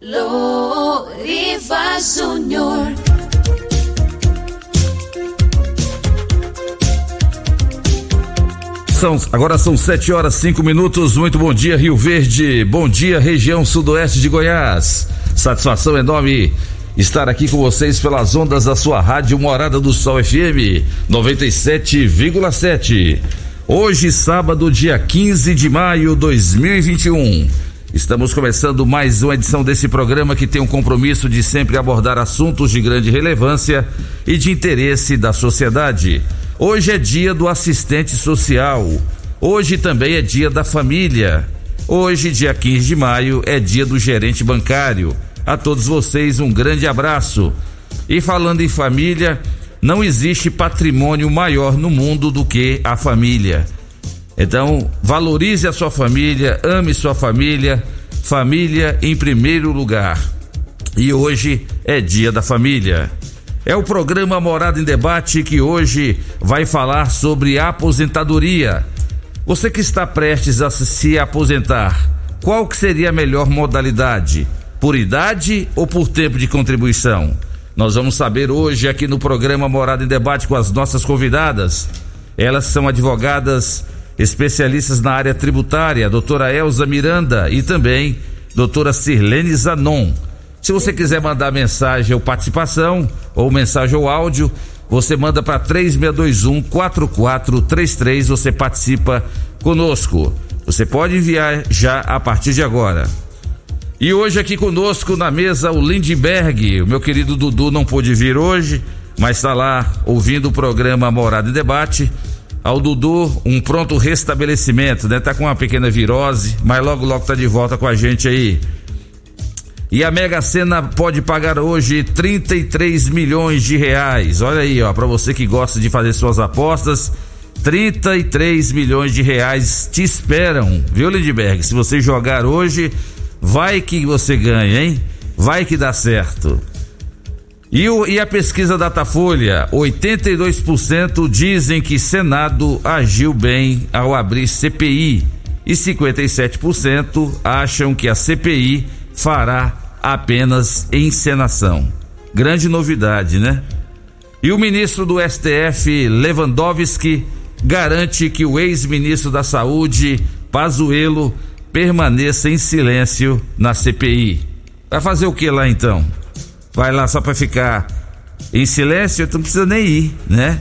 Loriva Júnior. São, agora são 7 horas 5 minutos. Muito bom dia, Rio Verde. Bom dia, região sudoeste de Goiás. Satisfação enorme estar aqui com vocês pelas ondas da sua rádio Morada do Sol FM 97,7. Hoje, sábado, dia 15 de maio de 2021. Estamos começando mais uma edição desse programa que tem um compromisso de sempre abordar assuntos de grande relevância e de interesse da sociedade. Hoje é dia do assistente social. Hoje também é dia da família. Hoje, dia 15 de maio, é dia do gerente bancário. A todos vocês um grande abraço. E falando em família, não existe patrimônio maior no mundo do que a família. Então, valorize a sua família, ame sua família, família em primeiro lugar. E hoje é Dia da Família. É o programa Morada em Debate que hoje vai falar sobre aposentadoria. Você que está prestes a se aposentar, qual que seria a melhor modalidade? Por idade ou por tempo de contribuição? Nós vamos saber hoje aqui no programa Morada em Debate com as nossas convidadas. Elas são advogadas especialistas na área tributária, doutora Elza Miranda e também doutora Sirlene Zanon. Se você quiser mandar mensagem ou participação, ou mensagem ou áudio, você manda para 3621 4433, você participa conosco. Você pode enviar já a partir de agora. E hoje aqui conosco na mesa o Lindbergh, o meu querido Dudu não pôde vir hoje, mas está lá ouvindo o programa Morada em Debate ao Dudu um pronto restabelecimento, né? Tá com uma pequena virose, mas logo logo tá de volta com a gente aí. E a Mega Sena pode pagar hoje 33 milhões de reais. Olha aí, ó, para você que gosta de fazer suas apostas, 33 milhões de reais te esperam, viu, Lindbergh? Se você jogar hoje, vai que você ganha, hein? Vai que dá certo. E, o, e a pesquisa Datafolha, 82% dizem que Senado agiu bem ao abrir CPI e 57% acham que a CPI fará apenas encenação. Grande novidade, né? E o ministro do STF, Lewandowski, garante que o ex-ministro da Saúde, Pazuello, permaneça em silêncio na CPI. Vai fazer o que lá então? Vai lá só para ficar em silêncio, tu não precisa nem ir, né?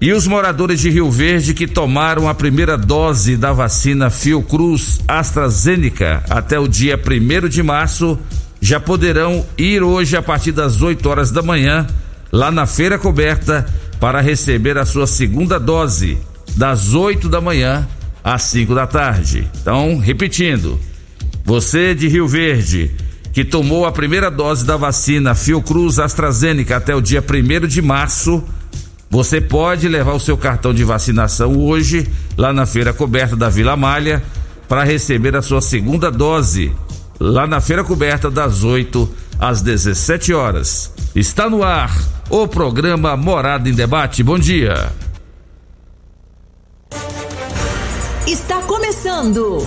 E os moradores de Rio Verde que tomaram a primeira dose da vacina Fiocruz AstraZeneca até o dia 1 de março já poderão ir hoje a partir das 8 horas da manhã lá na feira coberta para receber a sua segunda dose das 8 da manhã às 5 da tarde. Então, repetindo, você de Rio Verde que tomou a primeira dose da vacina Fiocruz AstraZeneca até o dia 1 de março, você pode levar o seu cartão de vacinação hoje lá na feira coberta da Vila Malha para receber a sua segunda dose lá na feira coberta das 8 às 17 horas. Está no ar o programa Morada em Debate. Bom dia. Está começando.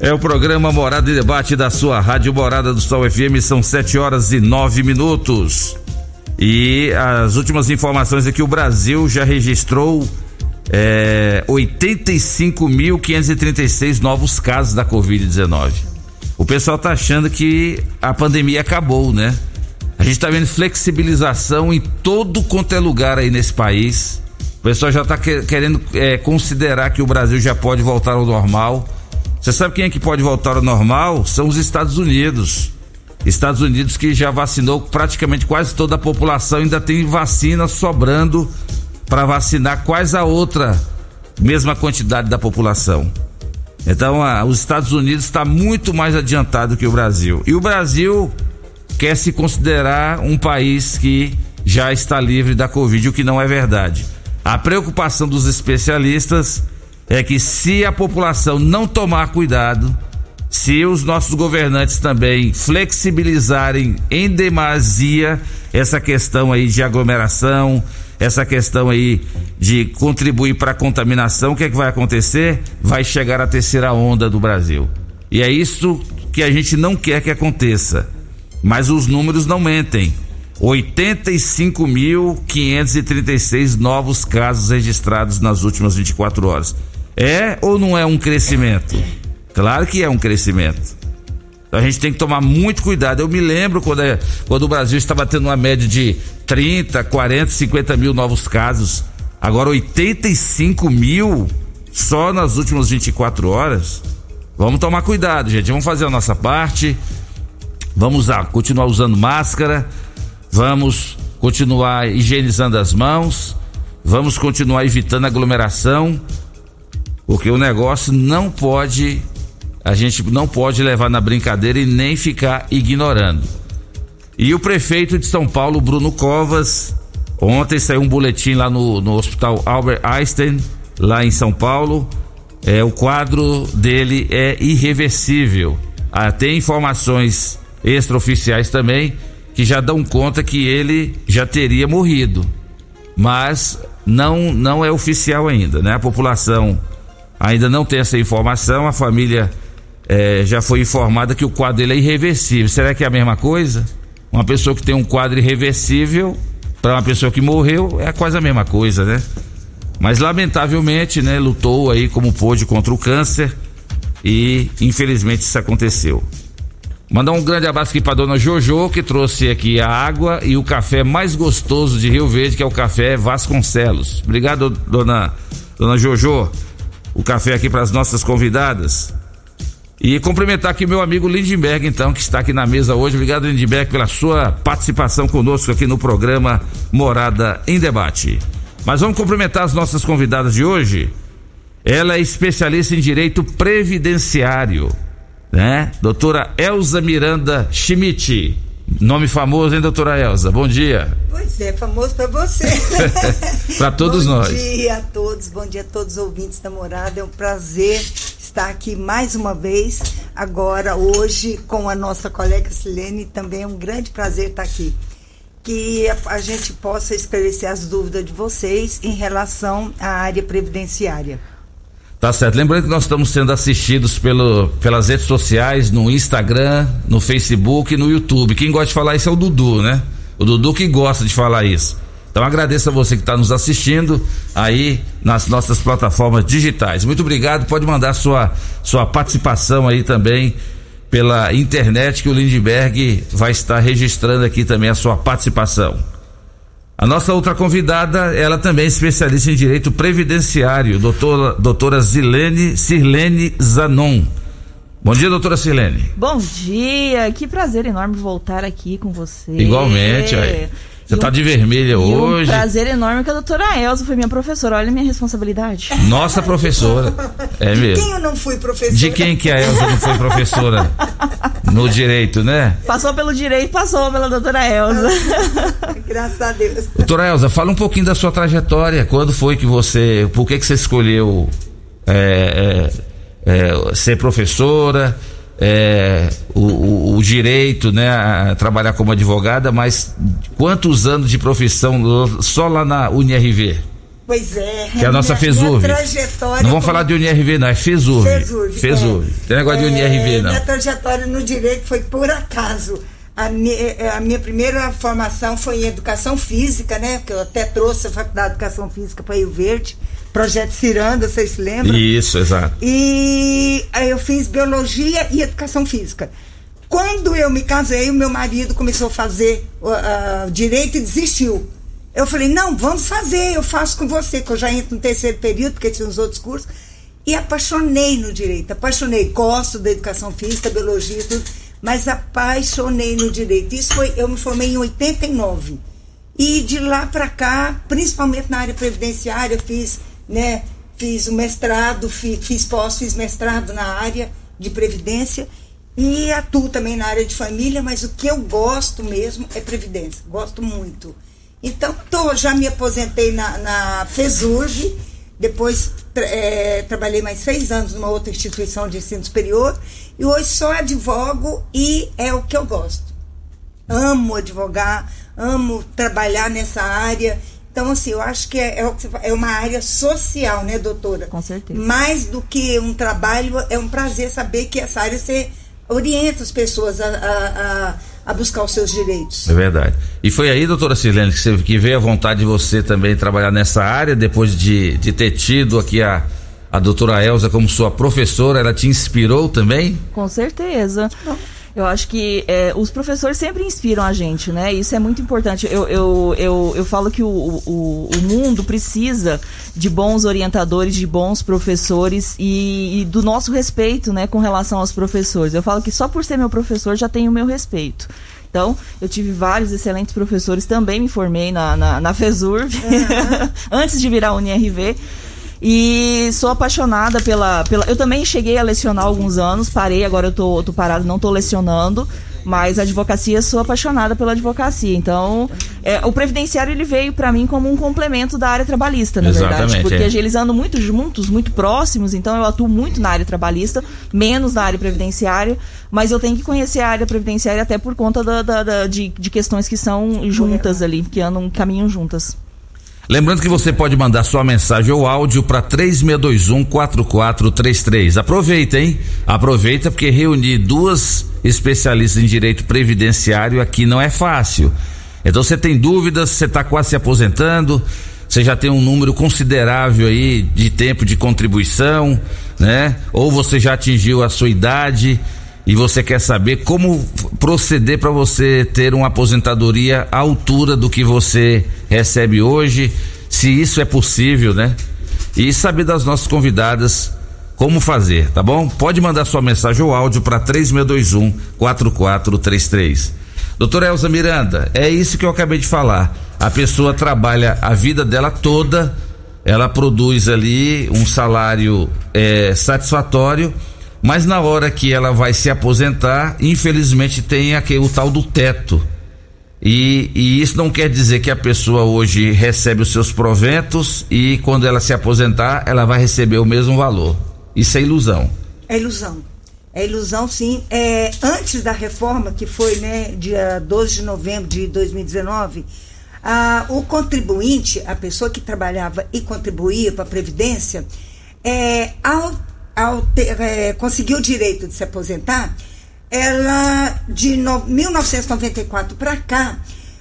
É o programa Morada e Debate da sua Rádio Morada do Sol FM, são 7 horas e nove minutos. E as últimas informações é que o Brasil já registrou é, 85.536 novos casos da Covid-19. O pessoal tá achando que a pandemia acabou, né? A gente tá vendo flexibilização em todo quanto é lugar aí nesse país. O pessoal já tá querendo é, considerar que o Brasil já pode voltar ao normal. Você sabe quem é que pode voltar ao normal? São os Estados Unidos. Estados Unidos que já vacinou praticamente quase toda a população, ainda tem vacina sobrando para vacinar quase a outra mesma quantidade da população. Então, a, os Estados Unidos está muito mais adiantado que o Brasil. E o Brasil quer se considerar um país que já está livre da Covid, o que não é verdade. A preocupação dos especialistas é que se a população não tomar cuidado, se os nossos governantes também flexibilizarem em demasia essa questão aí de aglomeração, essa questão aí de contribuir para a contaminação, o que é que vai acontecer? Vai chegar a terceira onda do Brasil. E é isso que a gente não quer que aconteça. Mas os números não mentem. 85.536 novos casos registrados nas últimas 24 horas. É ou não é um crescimento? Claro que é um crescimento. Então a gente tem que tomar muito cuidado. Eu me lembro quando, é, quando o Brasil estava tendo uma média de 30, 40, 50 mil novos casos. Agora 85 mil só nas últimas 24 horas. Vamos tomar cuidado, gente. Vamos fazer a nossa parte. Vamos continuar usando máscara. Vamos continuar higienizando as mãos. Vamos continuar evitando aglomeração. Porque o negócio não pode a gente não pode levar na brincadeira e nem ficar ignorando. E o prefeito de São Paulo, Bruno Covas, ontem saiu um boletim lá no, no Hospital Albert Einstein, lá em São Paulo. É, o quadro dele é irreversível. Ah, tem informações extraoficiais também que já dão conta que ele já teria morrido. Mas não não é oficial ainda, né? A população ainda não tem essa informação, a família é, já foi informada que o quadro dele é irreversível. Será que é a mesma coisa? Uma pessoa que tem um quadro irreversível, para uma pessoa que morreu, é quase a mesma coisa, né? Mas lamentavelmente, né, lutou aí como pôde contra o câncer e infelizmente isso aconteceu. Mandar um grande abraço aqui para dona Jojo, que trouxe aqui a água e o café mais gostoso de Rio Verde, que é o café Vasconcelos. Obrigado, dona, dona Jojo. O café aqui para as nossas convidadas. E cumprimentar aqui meu amigo Lindbergh, então, que está aqui na mesa hoje. Obrigado, Lindbergh, pela sua participação conosco aqui no programa Morada em Debate. Mas vamos cumprimentar as nossas convidadas de hoje. Ela é especialista em direito previdenciário, né? Doutora Elza Miranda Schmidt. Nome famoso, hein, doutora Elza? Bom dia. Pois é, famoso para você. para todos bom nós. Bom dia a todos, bom dia a todos os ouvintes da morada. É um prazer estar aqui mais uma vez, agora, hoje, com a nossa colega Silene. Também é um grande prazer estar aqui. Que a gente possa esclarecer as dúvidas de vocês em relação à área previdenciária. Tá certo. Lembrando que nós estamos sendo assistidos pelo, pelas redes sociais, no Instagram, no Facebook e no YouTube. Quem gosta de falar isso é o Dudu, né? O Dudu que gosta de falar isso. Então agradeço a você que está nos assistindo aí nas nossas plataformas digitais. Muito obrigado. Pode mandar sua, sua participação aí também pela internet que o Lindbergh vai estar registrando aqui também a sua participação. A nossa outra convidada, ela também é especialista em direito previdenciário, doutora, doutora Zilene Sirlene Zanon. Bom dia, doutora Sirlene. Bom dia, que prazer enorme voltar aqui com você. Igualmente, aí. Você está de vermelha hoje. Um prazer enorme que a doutora Elza foi minha professora. Olha a minha responsabilidade. Nossa professora. É mesmo. De quem eu não fui professora? De quem que a Elza não foi professora? No direito, né? Passou pelo direito, passou pela doutora Elza. Graças a Deus. Doutora Elza, fala um pouquinho da sua trajetória. Quando foi que você. Por que, que você escolheu é, é, é, ser professora? É, o, o, o, direito né, a trabalhar como advogada, mas quantos anos de profissão só lá na UNIRV? Pois é. Que é a nossa minha. Minha trajetória. Não vamos falar de UNIRV, não, é FESUV. FESUV. FESUV. É. Tem negócio de UNIRV, não. Minha trajetória no direito foi por acaso. A minha, a minha primeira formação foi em educação física, né? Que eu até trouxe a faculdade de educação física para Rio Verde. Projeto Ciranda, vocês se lembram? Isso, exato. E aí eu fiz biologia e educação física. Quando eu me casei, o meu marido começou a fazer uh, direito e desistiu. Eu falei, não, vamos fazer, eu faço com você, que eu já entro no terceiro período, porque tinha os outros cursos. E apaixonei no direito, apaixonei. Gosto da educação física, biologia e tudo, mas apaixonei no direito. Isso foi, eu me formei em 89. E de lá para cá, principalmente na área previdenciária, fiz, né, fiz o mestrado, fiz, fiz pós, fiz mestrado na área de previdência e atuo também na área de família, mas o que eu gosto mesmo é previdência, gosto muito. Então, tô, já me aposentei na, na FESURG, depois é, trabalhei mais seis anos numa outra instituição de ensino superior, e hoje só advogo e é o que eu gosto. Amo advogar, amo trabalhar nessa área. Então, assim, eu acho que é, é, é uma área social, né, doutora? Com certeza. Mais do que um trabalho, é um prazer saber que essa área você orienta as pessoas a, a, a a buscar os seus direitos. É verdade. E foi aí, doutora Silene, que, você, que veio a vontade de você também trabalhar nessa área, depois de, de ter tido aqui a, a doutora Elza como sua professora, ela te inspirou também? Com certeza. Eu acho que é, os professores sempre inspiram a gente, né? Isso é muito importante. Eu, eu, eu, eu falo que o, o, o mundo precisa de bons orientadores, de bons professores e, e, do nosso respeito, né, com relação aos professores. Eu falo que só por ser meu professor já tenho o meu respeito. Então, eu tive vários excelentes professores, também me formei na, na, na FESURV, uhum. antes de virar UNIRV. E sou apaixonada pela, pela. Eu também cheguei a lecionar alguns anos, parei, agora eu tô, tô parado, não tô lecionando. Mas a advocacia, sou apaixonada pela advocacia. Então, é, o previdenciário ele veio para mim como um complemento da área trabalhista, na Exatamente, verdade. Porque é. eles andam muito juntos, muito próximos, então eu atuo muito na área trabalhista, menos na área previdenciária. Mas eu tenho que conhecer a área previdenciária até por conta da, da, da de, de questões que são juntas ali, que andam, caminham juntas. Lembrando que você pode mandar sua mensagem ou áudio para 3621-4433. Aproveita, hein? Aproveita porque reunir duas especialistas em direito previdenciário aqui não é fácil. Então você tem dúvidas, você está quase se aposentando, você já tem um número considerável aí de tempo de contribuição, né? Ou você já atingiu a sua idade e você quer saber como proceder para você ter uma aposentadoria à altura do que você recebe hoje, se isso é possível, né? E saber das nossas convidadas como fazer, tá bom? Pode mandar sua mensagem ou áudio para 3621 4433. Doutora Elza Miranda, é isso que eu acabei de falar. A pessoa trabalha a vida dela toda, ela produz ali um salário é, satisfatório mas na hora que ela vai se aposentar, infelizmente tem aquele, o tal do teto. E, e, isso não quer dizer que a pessoa hoje recebe os seus proventos e quando ela se aposentar, ela vai receber o mesmo valor. Isso é ilusão. É ilusão. É ilusão, sim. É, antes da reforma, que foi né, dia 12 de novembro de 2019, ah, o contribuinte, a pessoa que trabalhava e contribuía para a Previdência, é, ao ao ter, é, conseguir o direito de se aposentar, ela, de no, 1994 para cá,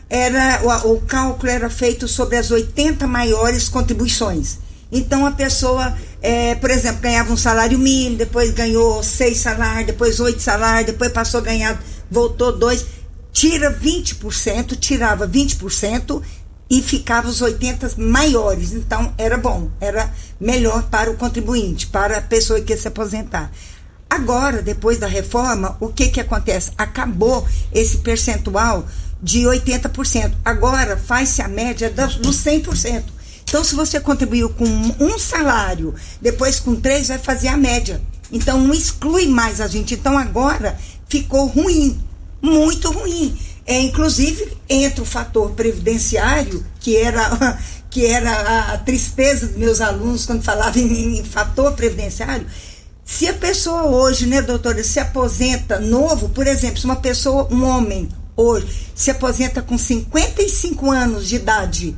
era, o, o, cálculo era feito sobre as 80 maiores contribuições. Então a pessoa, é, por exemplo, ganhava um salário mínimo, depois ganhou seis salários, depois oito salários, depois passou a ganhar, voltou dois, tira 20%, tirava 20% e ficava os 80 maiores. Então, era bom, era melhor para o contribuinte, para a pessoa que ia se aposentar. Agora, depois da reforma, o que, que acontece? Acabou esse percentual de 80%. Agora faz-se a média dos 100%. Então, se você contribuiu com um salário, depois com três, vai fazer a média. Então, não exclui mais a gente. Então, agora ficou ruim, muito ruim. É, inclusive, entra o fator previdenciário, que era, que era a tristeza dos meus alunos quando falavam em, em fator previdenciário. Se a pessoa hoje, né, doutora, se aposenta novo, por exemplo, se uma pessoa, um homem, hoje, se aposenta com 55 anos de idade,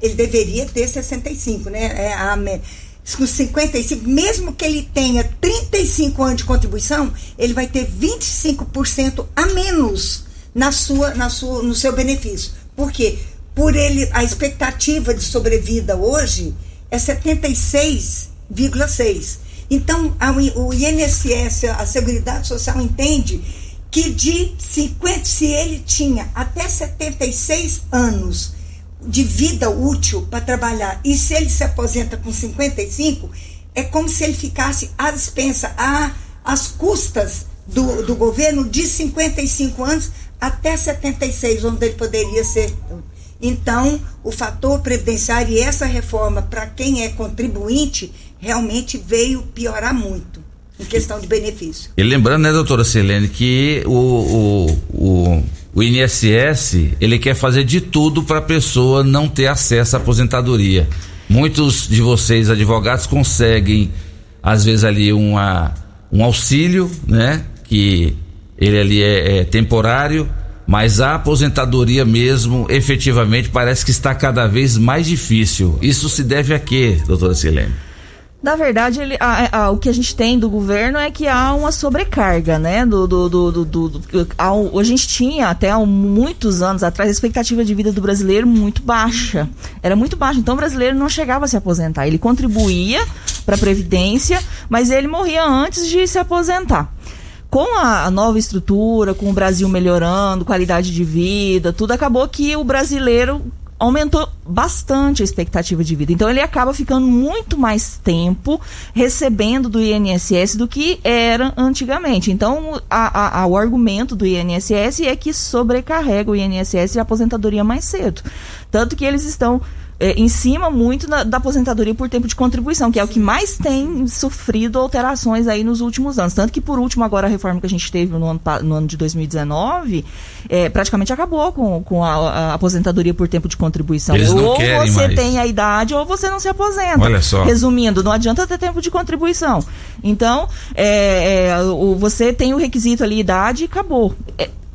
ele deveria ter 65, né? É a, com 55, mesmo que ele tenha 35 anos de contribuição, ele vai ter 25% a menos na sua, na sua, no seu benefício. Por quê? Por ele, a expectativa de sobrevida hoje é 76,6. Então, a, o INSS, a Seguridade Social, entende que de 50, se ele tinha até 76 anos de vida útil para trabalhar e se ele se aposenta com 55, é como se ele ficasse à dispensa, às custas do, do governo de 55 anos até 76, onde ele poderia ser. Então, o fator previdenciário e essa reforma para quem é contribuinte realmente veio piorar muito em questão de benefício. E lembrando, né, doutora Selene, que o, o, o, o INSS ele quer fazer de tudo para a pessoa não ter acesso à aposentadoria. Muitos de vocês, advogados, conseguem, às vezes, ali uma, um auxílio, né? Que ele ali é, é temporário, mas a aposentadoria mesmo, efetivamente, parece que está cada vez mais difícil. Isso se deve a quê, doutora Silene? Na verdade, ele, a, a, o que a gente tem do governo é que há uma sobrecarga, né? Do, do, do, do, a, a gente tinha até há muitos anos atrás a expectativa de vida do brasileiro muito baixa. Era muito baixa. Então o brasileiro não chegava a se aposentar. Ele contribuía para a Previdência, mas ele morria antes de se aposentar com a, a, nova estrutura, com o Brasil melhorando, qualidade de vida, tudo acabou que o brasileiro aumentou bastante a expectativa de vida. Então ele acaba ficando muito mais tempo recebendo do INSS do que era antigamente. Então a, a, o argumento do INSS é que sobrecarrega o INSS e a aposentadoria mais cedo. Tanto que eles estão é, em cima muito na, da aposentadoria por tempo de contribuição, que é o que mais tem sofrido alterações aí nos últimos anos. Tanto que, por último, agora a reforma que a gente teve no ano, no ano de 2019 é, praticamente acabou com, com a, a, aposentadoria por tempo de contribuição. Ou você mais. tem a idade ou você não se aposenta. Olha só. Resumindo, não adianta ter tempo de contribuição. Então, é, é, o, você tem o requisito ali, idade e acabou.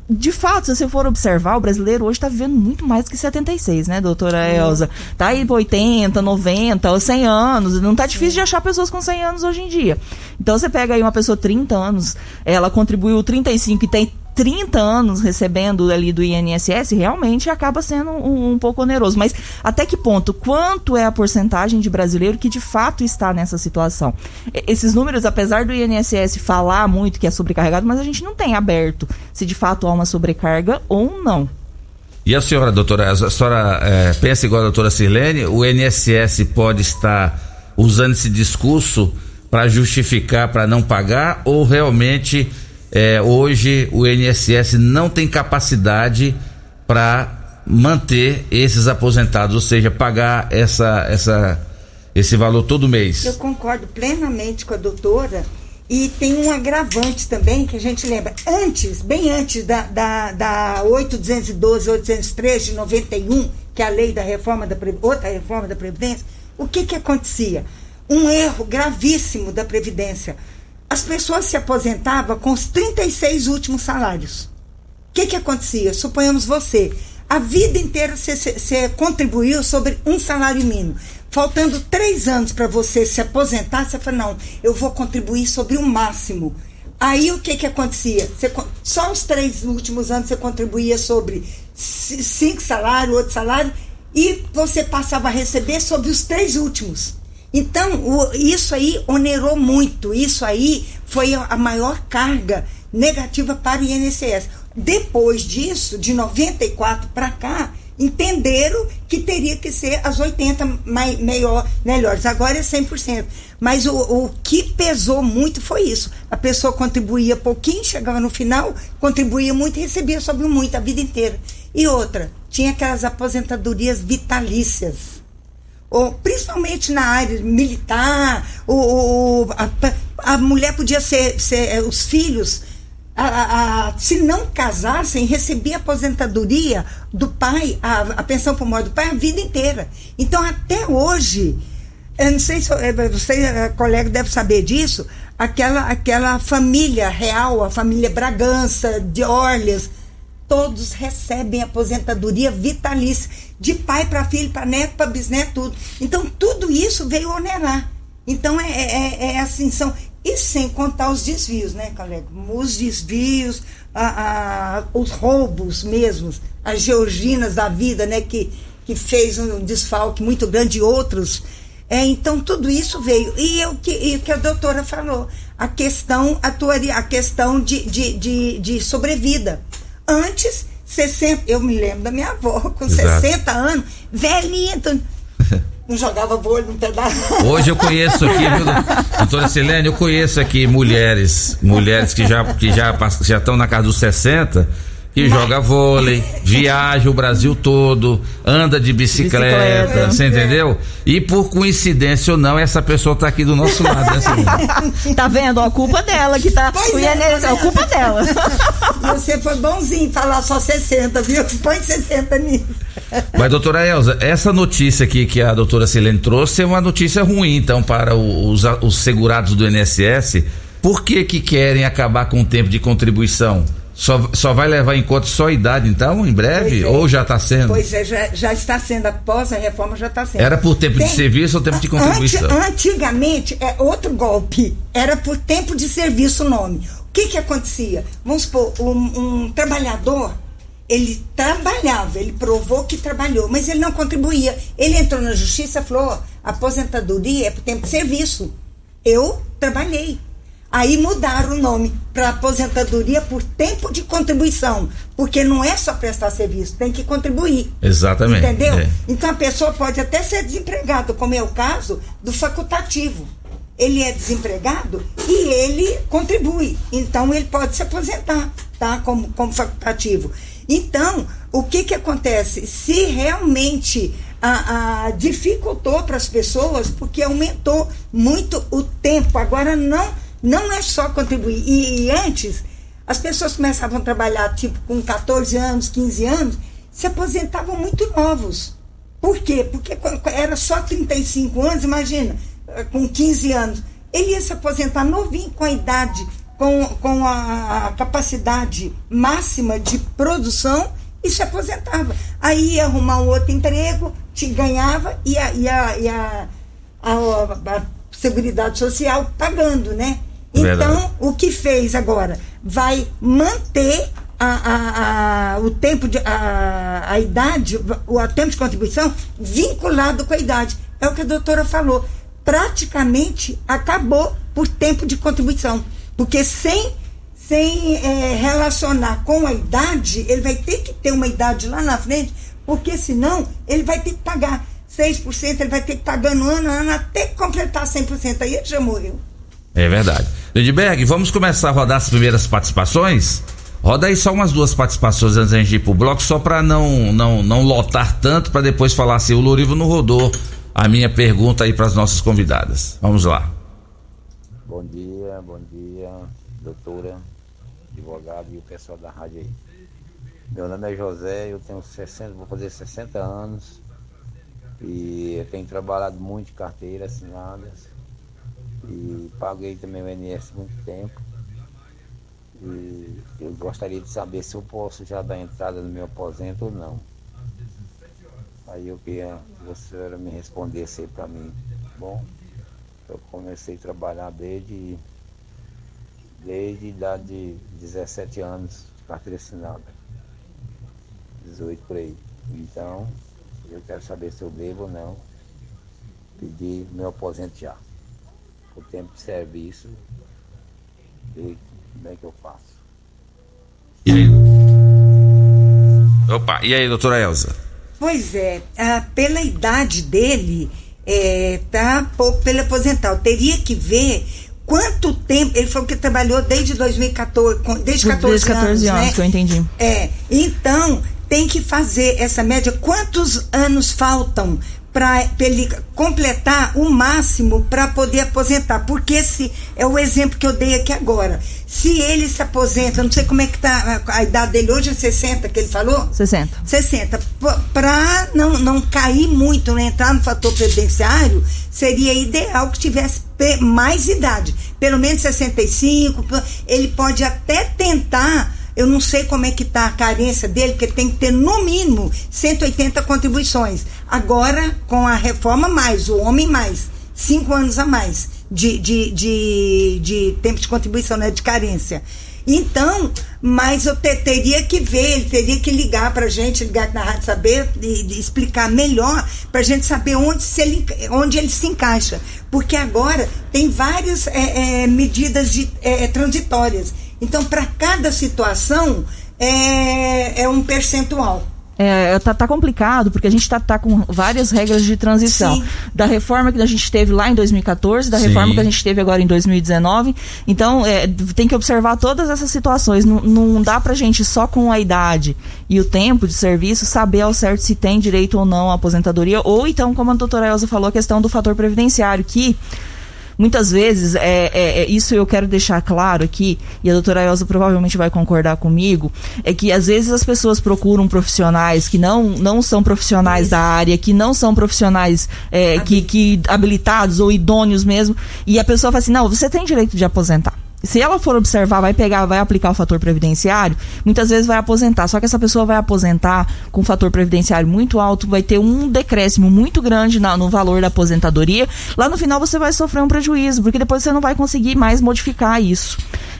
De fato, se você for observar, o brasileiro hoje está vivendo muito mais que 76, né, doutora Elza? Tá aí 80, 90, 100 anos. Não tá difícil de achar pessoas com 100 anos hoje em dia. Então você pega aí uma pessoa 30 anos, ela contribuiu 35 e tem 30 anos recebendo ali do INSS, realmente acaba sendo um, um, pouco oneroso. Mas até que ponto? Quanto é a porcentagem de brasileiro que de fato está nessa situação? Esses números, apesar do INSS falar muito que é sobrecarregado, mas a gente não tem aberto se de fato há uma sobrecarga ou não. E a senhora, doutora, a senhora é, pensa igual a doutora Sirlene? O INSS pode estar usando esse discurso para justificar, para não pagar, ou realmente é, hoje o INSS não tem capacidade para manter esses aposentados, ou seja, pagar essa, essa, esse valor todo mês. Eu concordo plenamente com a doutora. E tem um agravante também que a gente lembra. Antes, bem antes da, da, da 8212, 803 de 91, que é a lei da reforma da outra reforma da Previdência, o que, que acontecia? Um erro gravíssimo da Previdência as pessoas se aposentavam com os 36 últimos salários. O que, que acontecia? Suponhamos você, a vida inteira você, você contribuiu sobre um salário mínimo. Faltando três anos para você se aposentar, você fala, não, eu vou contribuir sobre o máximo. Aí o que, que acontecia? Você, só os três últimos anos você contribuía sobre cinco salários, outro salário, e você passava a receber sobre os três últimos. Então, o, isso aí onerou muito, isso aí foi a maior carga negativa para o INSS. Depois disso, de 94 para cá, entenderam que teria que ser as 80 mai, maior, melhores. Agora é 100%. Mas o, o que pesou muito foi isso. A pessoa contribuía pouquinho, chegava no final, contribuía muito e recebia sobre muito a vida inteira. E outra, tinha aquelas aposentadorias vitalícias ou principalmente na área militar, ou, a, a, mulher podia ser, ser eh, os filhos, a, a, se não casassem, recebia aposentadoria do pai, a, pensão por morte do pai a vida inteira. Então, até hoje, eu não sei se eh, você, eh, colega, deve saber disso, aquela, aquela família real, a família Bragança, de Orleans, todos recebem aposentadoria vitalícia, de pai para filho, para neto, para bisneto, tudo. Então, tudo isso veio onerar. Então, é, é, é assim, são. E sem contar os desvios, né, colega? Os desvios, a, a, os roubos mesmos, as georginas da vida, né, que, que fez um desfalque muito grande outros. É, então, tudo isso veio. E o que, que a doutora falou, a questão, a, a questão de, de, de, de sobrevida. Antes, 60, eu me lembro da minha avó, com Exato. 60 anos, velhinha, então, não jogava vôlei no pedaço. Hoje eu conheço aqui, viu, doutora Silene, eu conheço aqui mulheres, mulheres que já que já já estão na casa dos 60 que joga vôlei, viaja o Brasil todo, anda de bicicleta, bicicleta. você entendeu? E por coincidência ou não, essa pessoa tá aqui do nosso lado. Né, tá vendo? A culpa dela que tá. Pois é, é, a culpa dela. Você foi bonzinho falar só 60, viu? Põe 60 nisso. Mas, doutora Elza, essa notícia aqui que a doutora Silene trouxe é uma notícia ruim, então, para os, os segurados do INSS. Por que que querem acabar com o tempo de contribuição? Só, só vai levar em conta só a idade, então, em breve? É. Ou já está sendo? Pois é, já, já está sendo. Após a reforma já está sendo. Era por tempo Tem, de serviço ou tempo de contribuição? antigamente, é outro golpe. Era por tempo de serviço o nome. O que que acontecia? Vamos supor, um, um trabalhador, ele trabalhava, ele provou que trabalhou, mas ele não contribuía. Ele entrou na justiça e falou, aposentadoria é por tempo de serviço. Eu trabalhei. Aí mudaram o nome para aposentadoria por tempo de contribuição, porque não é só prestar serviço, tem que contribuir. Exatamente. Entendeu? É. Então a pessoa pode até ser desempregada, como é o caso do facultativo. Ele é desempregado e ele contribui. Então ele pode se aposentar, tá? Como, como facultativo. Então, o que que acontece? Se realmente a, a dificultou para as pessoas, porque aumentou muito o tempo. Agora não não é só contribuir. E, e antes, as pessoas começavam a trabalhar, tipo, com 14 anos, 15 anos, se aposentavam muito novos. Por quê? Porque era só 35 anos, imagina, com 15 anos. Ele ia se aposentar novinho, com a idade, com, com a, capacidade máxima de produção e se aposentava. Aí ia arrumar um outro emprego, te ganhava e a, e a, e a, a, a Seguridade Social pagando, né? Então, o que fez agora? Vai manter a, a, a, o tempo de a, a idade, o a tempo de contribuição vinculado com a idade. É o que a doutora falou. Praticamente acabou por tempo de contribuição. Porque sem, sem é, relacionar com a idade, ele vai ter que ter uma idade lá na frente, porque senão ele vai ter que pagar 6%, ele vai ter que pagar ano a ano, ano até completar 100%. Aí ele já morreu. É verdade. Lindbergh, vamos começar a rodar as primeiras participações? Roda aí só umas duas participações antes da gente ir pro bloco, só para não, não, não lotar tanto, para depois falar assim, o Lorivo não rodou a minha pergunta aí para as nossas convidadas. Vamos lá. Bom dia, bom dia, doutora, advogado e o pessoal da rádio aí. Meu nome é José, eu tenho 60, vou fazer 60 anos e eu tenho trabalhado muito de carteira assinadas e paguei também o INSS muito tempo. E eu gostaria de saber se eu posso já dar entrada no meu aposento ou não. Aí eu queria que senhora me respondesse aí para mim. Bom, eu comecei a trabalhar desde, desde idade de 17 anos carteira assinada. 18 por aí. Então, eu quero saber se eu devo ou não pedir meu aposento já o tempo de serviço e como é que eu faço. E aí? Opa, e aí, doutora Elza? Pois é, ah, pela idade dele, é, tá pouco pelo aposental. Teria que ver quanto tempo. Ele falou que trabalhou desde 2014, desde 14, desde 14 anos, anos né? que eu entendi. É, então tem que fazer essa média. Quantos anos faltam para ele completar o máximo para poder aposentar. Porque esse é o exemplo que eu dei aqui agora. Se ele se aposenta, não sei como é que está a, a, idade dele hoje, é 60 que ele falou? 60. 60. Para não, não cair muito, não entrar no fator previdenciário, seria ideal que tivesse mais idade. Pelo menos 65. Ele pode até tentar Eu não sei como é que está a carência dele, porque tem que ter no mínimo 180 contribuições. Agora, com a reforma mais, o homem mais, cinco anos a mais de, de, de, de tempo de contribuição, né, de carência. Então, mas eu te, teria que ver, ele teria que ligar para a gente, ligar na Rádio Saber e explicar melhor para a gente saber onde, se ele, onde ele se encaixa. Porque agora tem várias é, é, medidas de, é, transitórias. Então, para cada situação, é, é um percentual. É, tá, tá, complicado, porque a gente tá, tá com várias regras de transição. Sim. Da reforma que a gente teve lá em 2014, da Sim. reforma que a gente teve agora em 2019. Então, é, tem que observar todas essas situações. Não, não dá pra gente só com a idade e o tempo de serviço saber ao certo se tem direito ou não à aposentadoria. Ou então, como a doutora Elza falou, a questão do fator previdenciário, que muitas vezes, é, é, é, isso eu quero deixar claro aqui, e a doutora Elza provavelmente vai concordar comigo, é que às vezes as pessoas procuram profissionais que não, não são profissionais da área, que não são profissionais é, que, que habilitados ou idôneos mesmo, e a pessoa fala assim, não, você tem direito de aposentar se ela for observar, vai pegar, vai aplicar o fator previdenciário, muitas vezes vai aposentar. Só que essa pessoa vai aposentar com um fator previdenciário muito alto, vai ter um decréscimo muito grande na, no valor da aposentadoria. Lá no final você vai sofrer um prejuízo, porque depois você não vai conseguir mais modificar isso.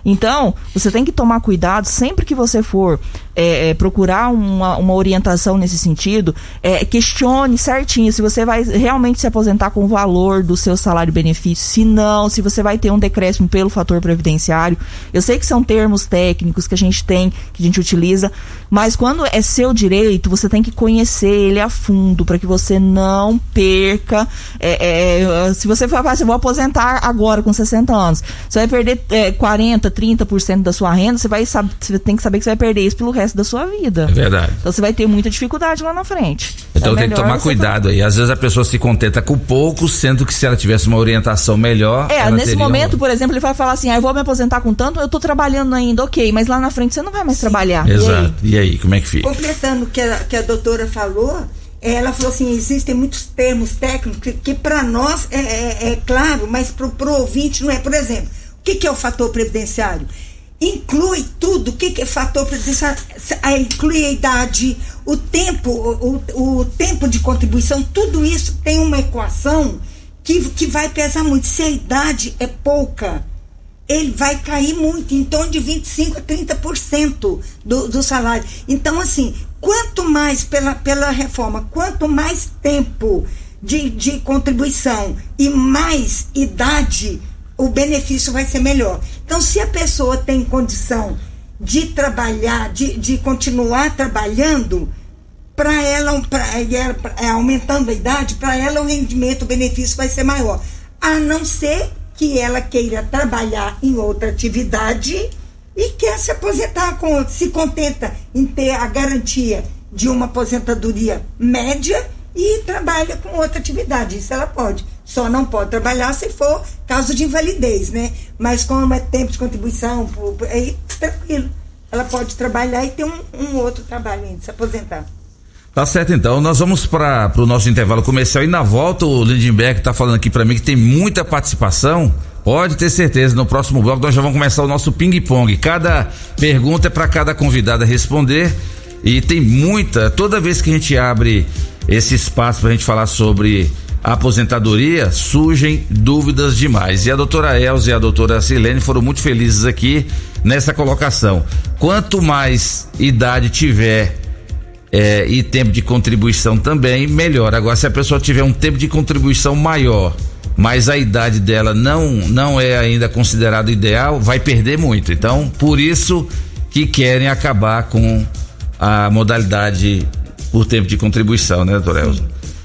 Então, você tem que tomar cuidado sempre que você for é, é, procurar uma, uma orientação nesse sentido, é, questione certinho se você vai realmente se aposentar com o valor do seu salário-benefício, se não, se você vai ter um decréscimo pelo fator previdenciário. Eu sei que são termos técnicos que a gente tem, que a gente utiliza, mas quando é seu direito, você tem que conhecer ele a fundo para que você não perca. É, é, se você for assim, eu vou aposentar agora com 60 anos, você vai perder é, 40, 30% da sua renda, você vai você tem que saber que você vai perder isso pelo resto da sua vida. É verdade. Então você vai ter muita dificuldade lá na frente. Então é tem que tomar cuidado aí. Às vezes a pessoa se contenta com pouco, sendo que se ela tivesse uma orientação melhor. É, nesse momento, uma... por exemplo, ele vai falar assim: ah, eu vou me aposentar com tanto, eu tô trabalhando ainda, ok, mas lá na frente você não vai mais Sim. trabalhar. Exato. E aí? e aí? como é que fica? Completando o que a, que a doutora falou, ela falou assim: existem muitos termos técnicos que, que para nós é, é, é, claro, mas para o ouvinte não é. Por exemplo, que, que é o fator previdenciário? inclui tudo. O que, que é fator previdenciário? Inclui a idade, o tempo, o, o, o, tempo de contribuição, tudo isso tem uma equação que, que vai pesar muito. Se a idade é pouca, ele vai cair muito, em torno de 25% a 30% do, do salário. Então, assim, quanto mais pela, pela reforma, quanto mais tempo de, de contribuição e mais idade o benefício vai ser melhor. Então, se a pessoa tem condição de trabalhar, de, de continuar trabalhando, para ela, pra, é, aumentando a idade, para ela o rendimento, o benefício vai ser maior. A não ser que ela queira trabalhar em outra atividade e quer se aposentar, com, se contenta em ter a garantia de uma aposentadoria média e trabalha com outra atividade. Isso ela pode. Só não pode trabalhar se for caso de invalidez, né? Mas como é tempo de contribuição, aí tranquilo. Ela pode trabalhar e ter um, um outro trabalho ainda, se aposentar. Tá certo, então. Nós vamos para o nosso intervalo comercial e na volta o Lindenberg está falando aqui para mim que tem muita participação. Pode ter certeza, no próximo bloco nós já vamos começar o nosso ping-pong. Cada pergunta é para cada convidada responder e tem muita. Toda vez que a gente abre esse espaço para a gente falar sobre aposentadoria, surgem dúvidas demais. E a doutora Elza e a doutora Silene foram muito felizes aqui nessa colocação. Quanto mais idade tiver é, e tempo de contribuição também, melhor. Agora, se a pessoa tiver um tempo de contribuição maior, mas a idade dela não, não é ainda considerado ideal, vai perder muito. Então, por isso que querem acabar com a modalidade por tempo de contribuição, né, doutora Elza?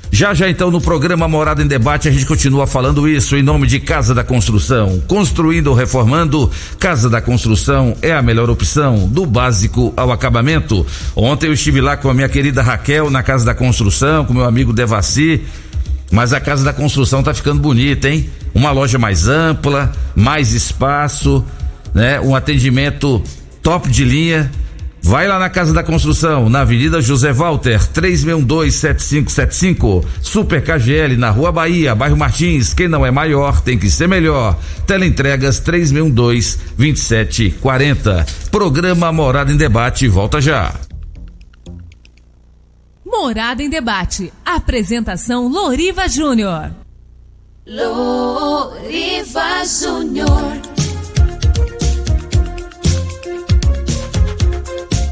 Já já então no programa Morada em Debate a gente continua falando isso em nome de Casa da Construção. Construindo ou reformando, Casa da Construção é a melhor opção, do básico ao acabamento. Ontem eu estive lá com a minha querida Raquel na Casa da Construção, com meu amigo Devassi. Mas a Casa da Construção tá ficando bonita, hein? Uma loja mais ampla, mais espaço, né? Um atendimento top de linha Vai lá na Casa da Construção, na Avenida José Walter, 3627575, Super KGL, na Rua Bahia, bairro Martins. Quem não é maior tem que ser melhor. Teleentregas 3612-2740. Programa Morada em Debate, volta já. Morada em Debate. Apresentação Loriva Júnior. Loriva Júnior.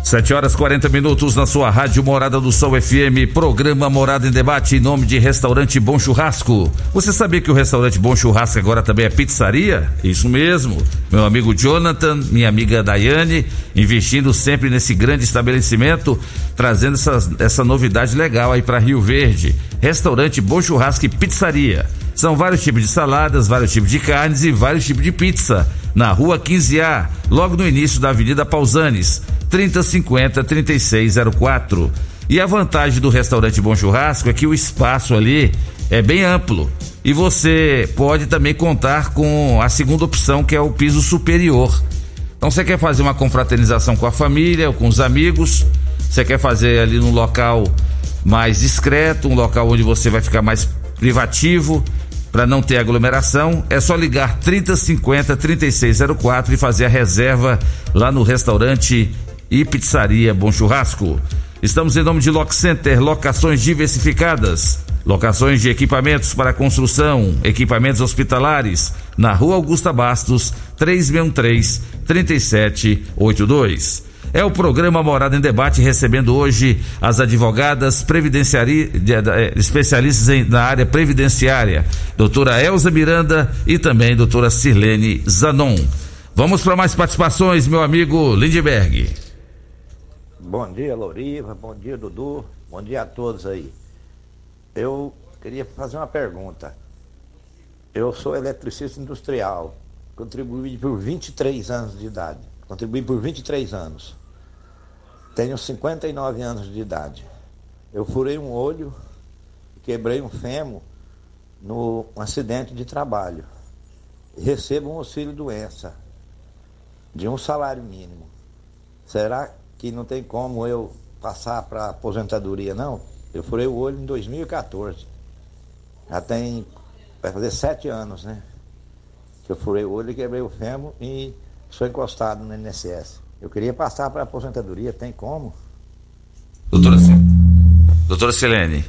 Sete horas 40 minutos na sua rádio Morada do Sol FM, programa Morada em Debate em nome de Restaurante Bom Churrasco. Você sabia que o Restaurante Bom Churrasco agora também é pizzaria? Isso mesmo. Meu amigo Jonathan, minha amiga Daiane, investindo sempre nesse grande estabelecimento, trazendo essa, essa novidade legal aí para Rio Verde. Restaurante Bom Churrasco e Pizzaria. São vários tipos de saladas, vários tipos de carnes e vários tipos de pizza. Na rua 15A, logo no início da Avenida Pausanes 3050 3604. E a vantagem do restaurante Bom Churrasco é que o espaço ali é bem amplo. E você pode também contar com a segunda opção, que é o piso superior. Então você quer fazer uma confraternização com a família ou com os amigos, você quer fazer ali num local mais discreto, um local onde você vai ficar mais privativo, para não ter aglomeração, é só ligar 3050 3604 e fazer a reserva lá no restaurante e Pizzaria Bom Churrasco. Estamos em nome de Lock Center, locações diversificadas. Locações de equipamentos para construção, equipamentos hospitalares, na Rua Augusta Bastos, 3613 3782. É o programa Morada em Debate, recebendo hoje as advogadas previdenciari... Eh, especialistas em, na área previdenciária, doutora Elza Miranda e também doutora Sirlene Zanon. Vamos para mais participações, meu amigo Lindberg. Bom dia, Loriva. Bom dia, Dudu. Bom dia a todos aí. Eu queria fazer uma pergunta. Eu sou eletricista industrial. Contribuí por 23 anos de idade. Contribuí por 23 anos. Tenho 59 anos de idade. Eu furei um olho e quebrei um fêmur no acidente de trabalho. Recebo um auxílio doença de um salário mínimo. Será que não tem como eu passar para aposentadoria, não. Eu furei o olho em 2014. Já tem. Vai fazer sete anos, né? Que eu furei o olho e quebrei o fêmur e sou encostado no INSS. Eu queria passar para aposentadoria, tem como? Doutora, Doutora Silene.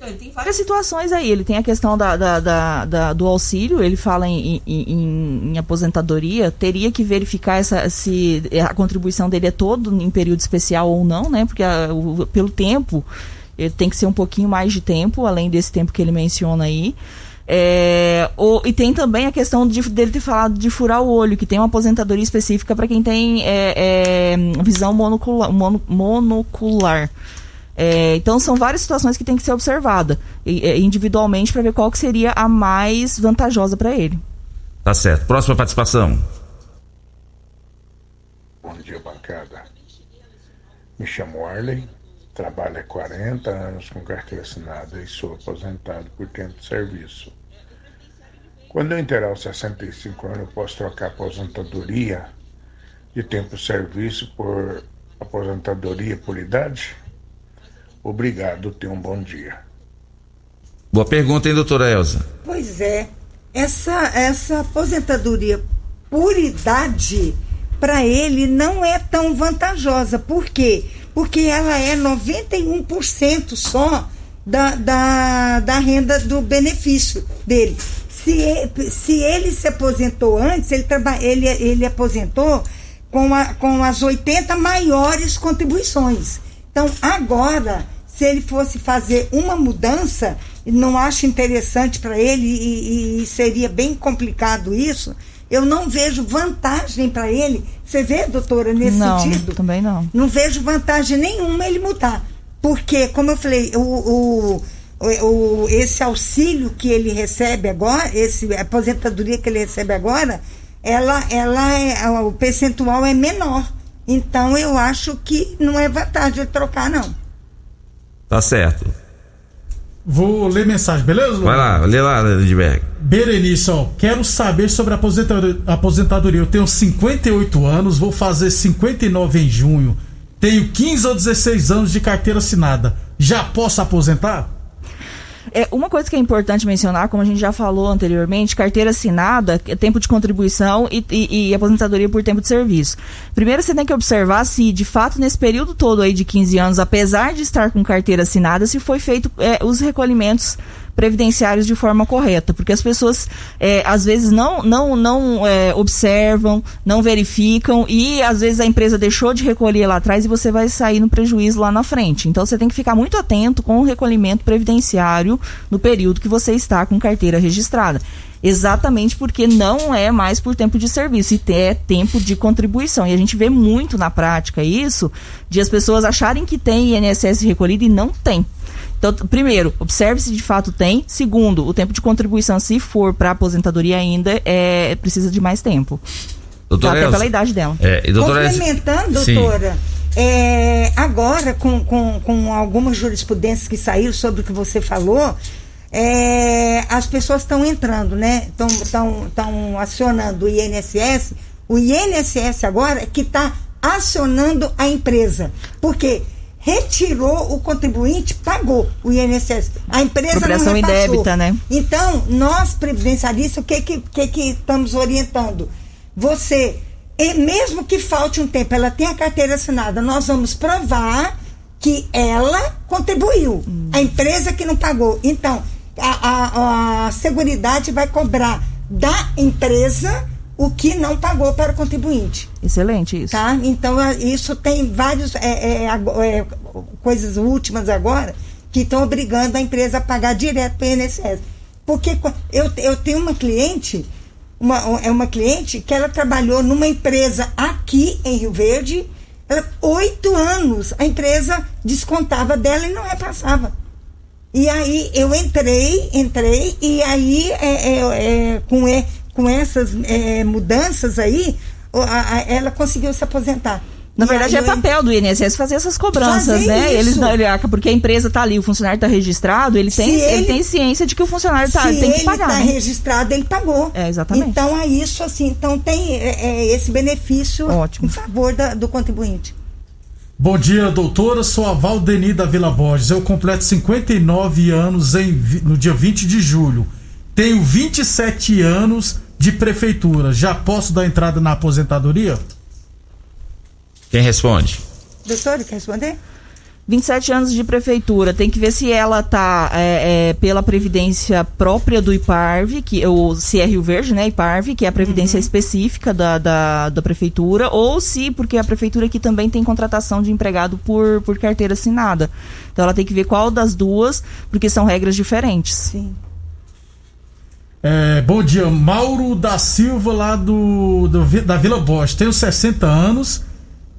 Ele tem várias situações aí. Ele tem a questão da, da, da, da do auxílio, ele fala em, em, em, em, aposentadoria, teria que verificar essa, se a contribuição dele é todo em período especial ou não, né? Porque a, o, pelo tempo, ele tem que ser um pouquinho mais de tempo, além desse tempo que ele menciona aí. É, o, e tem também a questão de, dele ter falado de furar o olho, que tem uma aposentadoria específica para quem tem é, é, visão monocular. Mono, monocular. É, então são várias situações que tem que ser observada é, individualmente para ver qual que seria a mais vantajosa para ele. Tá certo. Próxima participação. Bom dia, bancada. Me chamo Arley, trabalho há 40 anos com carteira assinada e sou aposentado por tempo de serviço. Quando eu inteirar os 65 anos, eu posso trocar aposentadoria de tempo de serviço por aposentadoria por idade? Obrigado, tenha um bom dia. Boa pergunta, hein, doutora Elza? Pois é. Essa, essa aposentadoria por idade, para ele, não é tão vantajosa. Por quê? Porque ela é 91% só da, da, da renda do benefício dele. Se, se ele se aposentou antes, ele, traba, ele, ele aposentou com, a, com as 80 maiores contribuições. Então, agora se ele fosse fazer uma mudança, não acho interessante para ele e, e, seria bem complicado isso. Eu não vejo vantagem para ele. Você vê, doutora, nesse não, sentido? Também não. Não vejo vantagem nenhuma ele mudar. Porque, como eu falei, o, o, o, esse auxílio que ele recebe agora, esse aposentadoria que ele recebe agora, ela, ela é, o percentual é menor. Então eu acho que não é vantagem ele trocar, não. Tá certo. Vou ler mensagem, beleza? Vai lá, lê lá, Lindbergh. Berenice, ó, quero saber sobre a aposentadoria. aposentadoria. Eu tenho 58 anos, vou fazer 59 em junho. tenho 15 ou 16 anos de carteira assinada, já posso aposentar? É, uma coisa que é importante mencionar, como a gente já falou anteriormente, carteira assinada, é tempo de contribuição e, e, e, aposentadoria por tempo de serviço. Primeiro você tem que observar se, de fato, nesse período todo aí de 15 anos, apesar de estar com carteira assinada, se foi feito é, os recolhimentos previdenciários de forma correta, porque as pessoas é, às vezes não não não é, observam, não verificam e às vezes a empresa deixou de recolher lá atrás e você vai sair no prejuízo lá na frente. Então você tem que ficar muito atento com o recolhimento previdenciário no período que você está com carteira registrada. Exatamente porque não é mais por tempo de serviço, e é tempo de contribuição. E a gente vê muito na prática isso, de as pessoas acharem que tem INSS recolhido e não tem. Então, primeiro, observe se de fato tem. Segundo, o tempo de contribuição, se for para aposentadoria ainda, é, precisa de mais tempo. Doutora Até pela idade dela. É, doutora Complementando, doutora, é, agora com, com, com algumas jurisprudências que saíram sobre o que você falou, é, as pessoas estão entrando, né? Estão acionando o INSS. O INSS agora é que está acionando a empresa. Porque quê? Retirou o contribuinte, pagou o INSS. A empresa não repassou. débita, né? Então, nós, previdenciaristas, o que, que, que, que estamos orientando? Você, mesmo que falte um tempo, ela tem a carteira assinada, nós vamos provar que ela contribuiu. Hum. A empresa que não pagou. Então, a, a, a Seguridade vai cobrar da empresa o que não pagou para o contribuinte. Excelente isso. Tá? Então, isso tem vários é, é, é, coisas últimas agora que estão obrigando a empresa a pagar direto para o INSS. Porque eu, eu tenho uma cliente, uma, é uma cliente que ela trabalhou numa empresa aqui em Rio Verde, ela, oito anos, a empresa descontava dela e não repassava. E aí eu entrei, entrei, e aí é, é, é com, com essas é, mudanças aí, a, a, ela conseguiu se aposentar. Na e verdade, é papel do INSS fazer essas cobranças, fazer né? Isso. Eles porque a empresa está ali, o funcionário está registrado, ele tem, ele, ele, tem ciência de que o funcionário tá, tem que pagar. Se ele está né? registrado, ele pagou. É, exatamente. Então é isso, assim, então tem é, é esse benefício Ótimo. em favor da, do contribuinte. Bom dia, doutora. Sou a Valdeni da Vila Borges. Eu completo 59 anos em, no dia 20 de julho. Tenho 27 anos de prefeitura, já posso dar entrada na aposentadoria? Quem responde? Doutor, quer responder? 27 anos de prefeitura, tem que ver se ela tá é, é, pela previdência própria do IPARV, que, ou se é Rio Verde, né, IPARV, que é a previdência uhum. específica da, da, da, prefeitura, ou se, porque a prefeitura aqui também tem contratação de empregado por, por carteira assinada. Então ela tem que ver qual das duas, porque são regras diferentes. Sim. É, bom dia, Mauro da Silva, lá do, do da Vila Bosch. Tenho 60 anos,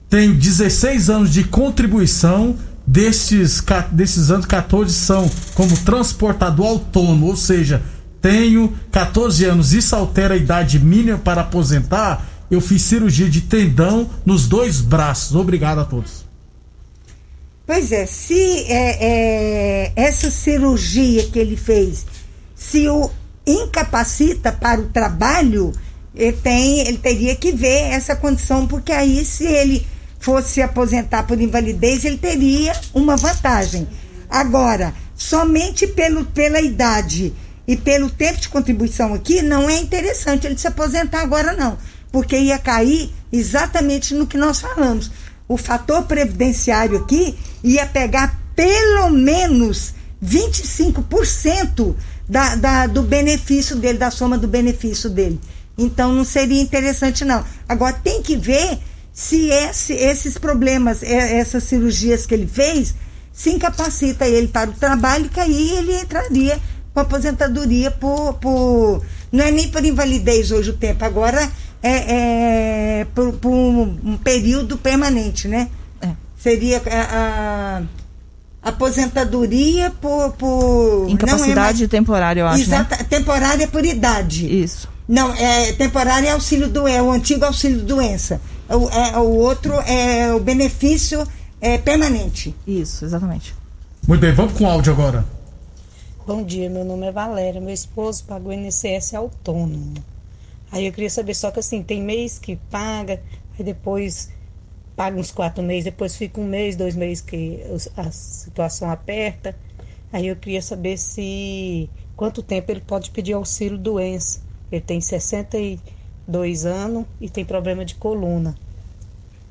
tenho 16 anos de contribuição. Desses, desses anos, 14 são como transportador autônomo, ou seja, tenho 14 anos. Isso altera a idade mínima para aposentar? Eu fiz cirurgia de tendão nos dois braços. Obrigado a todos. Pois é, se é, é, essa cirurgia que ele fez, se o incapacita para o trabalho, ele, tem, ele teria que ver essa condição, porque aí, se ele fosse se aposentar por invalidez, ele teria uma vantagem. Agora, somente pelo, pela idade e pelo tempo de contribuição aqui, não é interessante ele se aposentar agora, não. Porque ia cair exatamente no que nós falamos. O fator previdenciário aqui ia pegar pelo menos 25% da, da, do benefício dele, da soma do benefício dele. Então não seria interessante, não. Agora tem que ver se esse, esses problemas, essas cirurgias que ele fez, se incapacita ele para o trabalho, que aí ele entraria com aposentadoria por, por. Não é nem por invalidez hoje o tempo, agora é, é por, por um período permanente, né? É. Seria a, a aposentadoria por. por Incapacidade é mais, temporária, eu acho. Exata, né? temporária por idade. Isso. Não, é temporária é auxílio do é o antigo auxílio doença. O, é, o outro é o benefício é, permanente. Isso, exatamente. Muito bem, vamos com o áudio agora. Bom dia, meu nome é Valéria, meu esposo pagou INSS autônomo. Aí eu queria saber só que assim, tem mês que paga, aí depois paga uns quatro meses, depois fica um mês, dois meses que a situação aperta. Aí eu queria saber se quanto tempo ele pode pedir auxílio doença. Ele tem 62 anos e tem problema de coluna.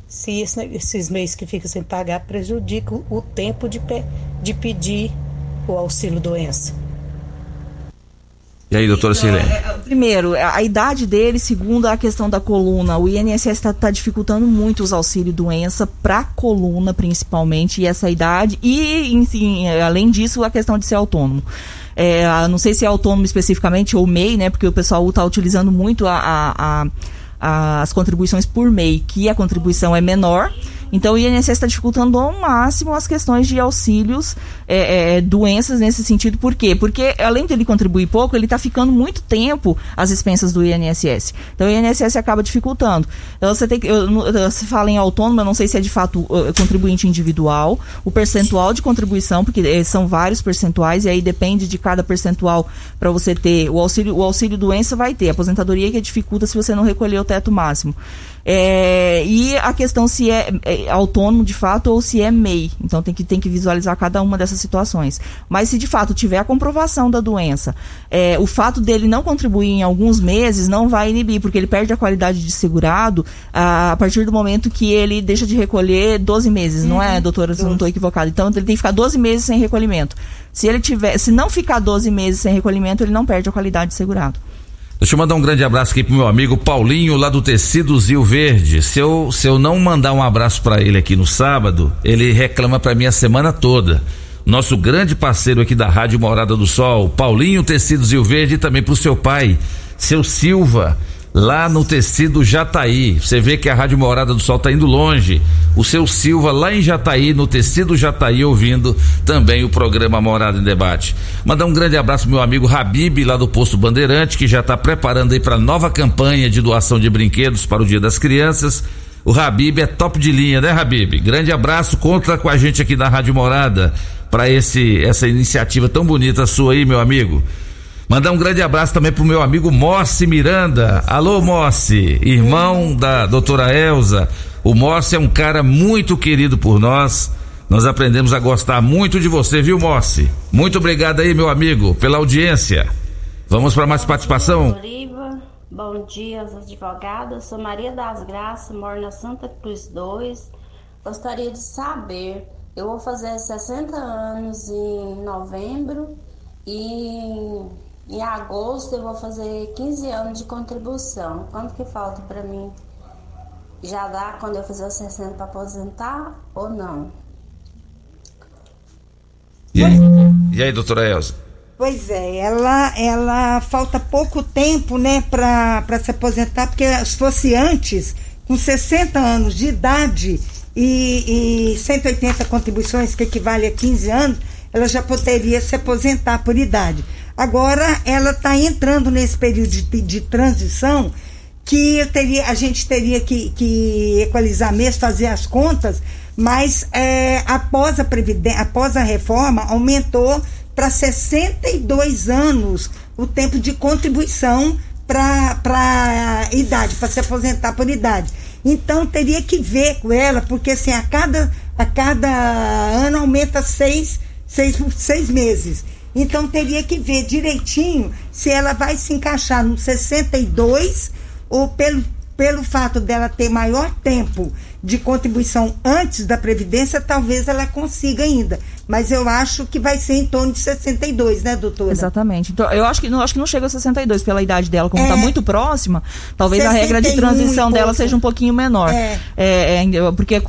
Se esse, esses meses que fica sem pagar prejudica o tempo de, de pedir o auxílio doença. E aí, doutora então, Silene? Primeiro, a idade dele, segundo a questão da coluna, o INSS está tá dificultando muito os auxílios doença para coluna, principalmente, e essa idade, e, enfim, além disso, a questão de ser autônomo. É, não sei se é autônomo especificamente ou MEI, né? Porque o pessoal está utilizando muito a, a, a, as contribuições por MEI, que a contribuição é menor então o INSS está dificultando ao máximo as questões de auxílios, é, é, doenças nesse sentido. Por quê? Porque além de ele contribuir pouco, ele está ficando muito tempo às expensas do INSS. Então o INSS acaba dificultando. Então você tem que. Eu, você fala em autônomo, eu não sei se é de fato uh, contribuinte individual, o percentual de contribuição, porque eh, são vários percentuais, e aí depende de cada percentual para você ter. O auxílio, o auxílio doença vai ter, aposentadoria que dificulta se você não recolher o teto máximo. É, e a questão se é, é, autônomo de fato ou se é MEI. Então tem que, tem que visualizar cada uma dessas situações. Mas se de fato tiver a comprovação da doença, é, o fato dele não contribuir em alguns meses não vai inibir, porque ele perde a qualidade de segurado a, a partir do momento que ele deixa de recolher 12 meses, uhum. não é, uhum. doutora? Se não estou equivocado. Então ele tem que ficar 12 meses sem recolhimento. Se ele tiver, se não ficar 12 meses sem recolhimento, ele não perde a qualidade de segurado. Deixa eu mandar um grande abraço aqui pro meu amigo Paulinho, lá do Tecido Zil Verde. Se eu, se eu não mandar um abraço para ele aqui no sábado, ele reclama para mim a semana toda. Nosso grande parceiro aqui da Rádio Morada do Sol, Paulinho Tecido Zil Verde, e também pro seu pai, seu Silva lá no tecido Jataí. Você vê que a Rádio Morada do Sol está indo longe. O seu Silva lá em Jataí, no tecido Jataí, ouvindo também o programa Morada em Debate. Mandar um grande abraço meu amigo Habib, lá do Posto Bandeirante, que já está preparando aí para nova campanha de doação de brinquedos para o Dia das Crianças. O Habib é top de linha, né, Habib? Grande abraço, conta com a gente aqui da Rádio Morada para esse essa iniciativa tão bonita sua aí, meu amigo. Mandar um grande abraço também pro meu amigo Mossi Miranda. Alô, Mossi, irmão da doutora Elza. O Mossi é um cara muito querido por nós. Nós aprendemos a gostar muito de você, viu, Mossi? Muito obrigado aí, meu amigo, pela audiência. Vamos para mais participação? Bom dia aos advogados. Sou Maria das Graças, moro na Santa Cruz 2. Gostaria de saber, eu vou fazer 60 anos em novembro e em agosto eu vou fazer 15 anos de contribuição. Quanto que falta para mim? Já dá quando eu fizer os 60 para aposentar ou não? E aí, e aí doutora Elza? Pois é, ela, ela falta pouco tempo, né, para se aposentar, porque se fosse antes, com 60 anos de idade e, e 180 contribuições, que equivale a 15 anos, ela já poderia se aposentar por idade. Agora ela está entrando nesse período de, de transição que teria, a gente teria que, que equalizar mesmo, fazer as contas, mas é, após, a após a reforma aumentou para 62 anos o tempo de contribuição para a idade, para se aposentar por idade. Então teria que ver com ela, porque assim, a cada, a cada ano aumenta seis, seis, seis meses. Então teria que ver direitinho se ela vai se encaixar no 62 ou pelo, pelo fato dela ter maior tempo de contribuição antes da Previdência, talvez ela consiga ainda. Mas eu acho que vai ser em torno de 62, né, doutora? Exatamente. Então, eu acho que não, acho que não chega a 62 pela idade dela, como está é, muito próxima, talvez a regra de transição dela seja um pouquinho menor. É. É, é porque,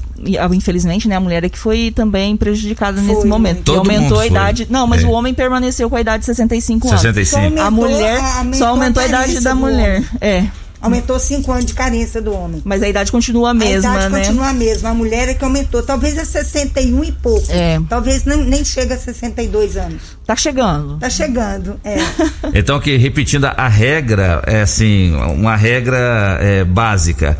infelizmente, né, a mulher é que foi também prejudicada foi, nesse momento. Todo aumentou a idade. Foi. Não, mas é. o homem permaneceu com a idade de 65 anos. 65. Só aumentou, a mulher a, só aumentou a, a idade da mulher. É. Aumentou cinco anos de carência do homem. Mas a idade continua a mesma, a idade né? continua a mesma. A mulher é que aumentou. Talvez é 61 e pouco. É. Talvez não, nem chega a 62 anos. Tá chegando. Tá chegando, é. então, que repetindo a regra, é assim, uma regra é, básica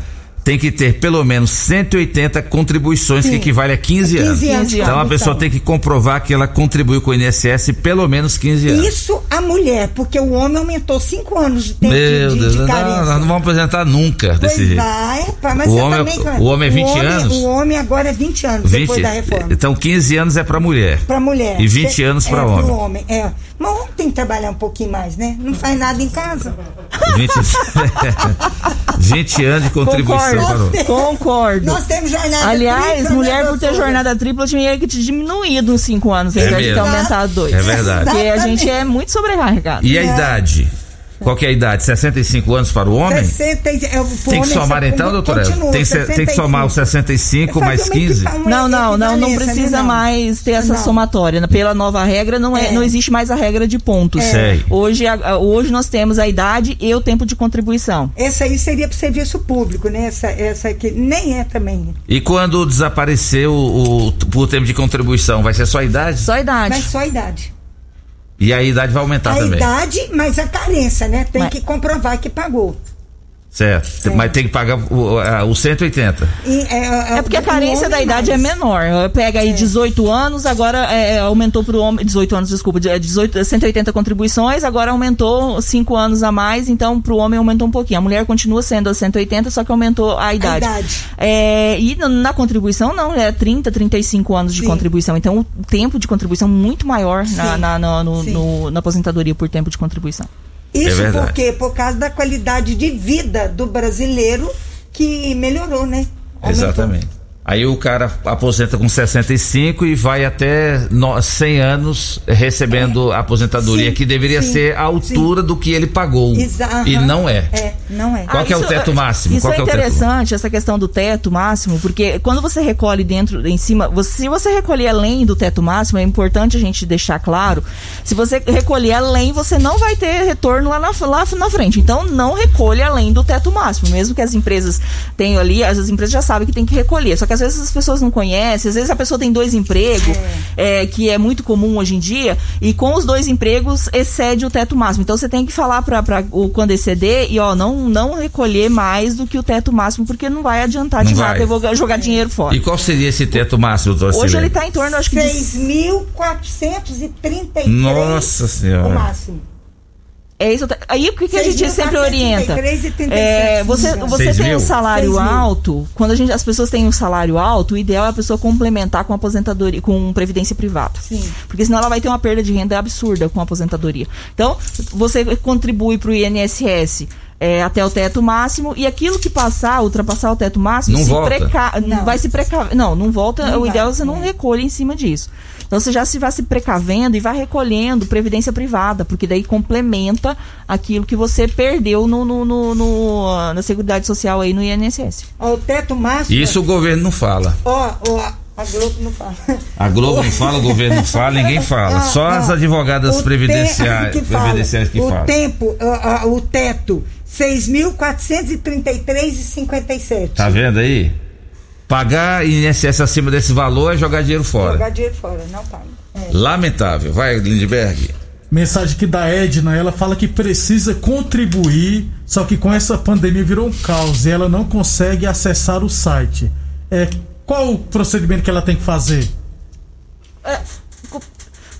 tem que ter pelo menos 180 contribuições, Sim. que equivale a 15, 15 anos. anos de Então a pessoa tem que comprovar que ela contribuiu com o INSS pelo menos 15 anos. Isso a mulher, porque o homem aumentou cinco anos de tempo Meu de, Deus, de não, carência. nós não vamos apresentar nunca Pois desse jeito. vai, pá, mas O homem- também, o homem é 20 homem- anos? O homem agora é 20 anos, 20, depois da reforma. então 15 anos é pra mulher. Pra mulher. E 20 Cê- anos pra é, homem. Homem, é. Mas homem tem que trabalhar um pouquinho mais, né? Não faz nada em casa. 20, 20 anos de contribuição para o Concordo. Concordo. Nós temos jornada Aliás, tripla, mulher né, por ter jornada tripla tinha que te diminuído uns 5 anos, em É vez de ter aumentado dois. É verdade. Porque a gente é muito sobrecarregado. E a idade? Qual que é a idade? 65 anos para o homem? 60, e- é, Tem que homem, somar então, doutora? Continua, Tem, que ser- tem que somar os 65 mais Faz uma 15? equipa- uma Não, não, não, não equivalência, precisa né, não. mais ter essa Não. somatória. Pela nova regra, não, é, É. não existe mais a regra de pontos. Sei. Hoje, a- a- hoje nós temos a idade e o tempo de contribuição. Essa aí seria para o serviço público, né? Essa, essa aqui nem é também. E quando desaparecer o, o, o tempo de contribuição, vai ser só a idade? Só a idade. Mas só a idade. E a idade vai aumentar a também. idade, mas a carência, né? Tem Mas- que comprovar que pagou. Certo. Mas tem que pagar o, a- o 180. E, é, É porque a carência da idade é mais. menor. Pega aí 18 anos, agora é, aumentou para o homem. 18 anos, desculpa, de- 18, 180 contribuições, agora aumentou 5 anos a mais, então para o homem aumentou um pouquinho. A mulher continua sendo a 180, só que aumentou a idade. idade. É, e na, na contribuição, não, é 30, 35 anos de Sim. contribuição. Então o tempo de contribuição é muito maior na, na, na- no- no- na aposentadoria por tempo de contribuição. É Isso verdade. por quê? Por causa da qualidade de vida do brasileiro que melhorou, né? Aumentou. Exatamente. Aí o cara aposenta com 65 e vai até no- 100 anos recebendo a aposentadoria, Sim, que deveria sim, ser a altura do que ele pagou. Exa- E não é. É, não é. Qual que é o isso- teto máximo? Isso Qual é é o teto interessante, essa questão do teto máximo, porque quando você recolhe dentro, em cima, você- se você recolher além do teto máximo, é importante a gente deixar claro, se você recolher além, você não vai ter retorno lá na, lá na frente. Então, não recolha além do teto máximo, mesmo que as empresas tenham ali, as, as empresas já sabem que tem que recolher, só que às vezes as pessoas não conhecem, às vezes a pessoa tem dois empregos, é, que é muito comum hoje em dia, e com os dois empregos excede o teto máximo. Então, você tem que falar para o quando exceder e ó, não não recolher mais do que o teto máximo, porque não vai adiantar de nada eu vou jogar dinheiro fora. E qual seria esse teto máximo, doutor Hoje ele está em torno, acho que de 6.433 Nossa o Senhora. máximo. É isso. Aí o que, que a gente 6.433 sempre orienta? 37 É, você você tem mil? um salário alto, quando a gente, as pessoas têm um salário alto, o ideal é a pessoa complementar com aposentadoria, com previdência privada. Sim. Porque senão ela vai ter uma perda de renda absurda com a aposentadoria. Então, você contribui para o INSS. é, até o teto máximo e aquilo que passar, ultrapassar o teto máximo, Não se volta? preca... Não. vai se precaver. Não, não volta. Não o vai, ideal é você não é. recolha em cima disso. Então você já se vai se precavendo e vai recolhendo previdência privada, porque daí complementa aquilo que você perdeu no, no- no- no- na Seguridade Social aí no INSS. Ó, o teto máximo. Isso o governo não fala. Ó, ó, a Globo não fala. A Globo não fala, o governo não fala, ninguém fala. Só ah, as advogadas o previdenciais te- que fala. previdenciais que o falam. tempo, ó, ó, o teto, 6.433,57. Tá vendo aí? Pagar INSS acima desse valor é jogar dinheiro fora. Jogar dinheiro fora, não paga. É. Lamentável. Vai, Lindbergh. Mensagem aqui da Edna, ela fala que precisa contribuir, só que com essa pandemia virou um caos e ela não consegue acessar o site. É, qual o procedimento que ela tem que fazer? É,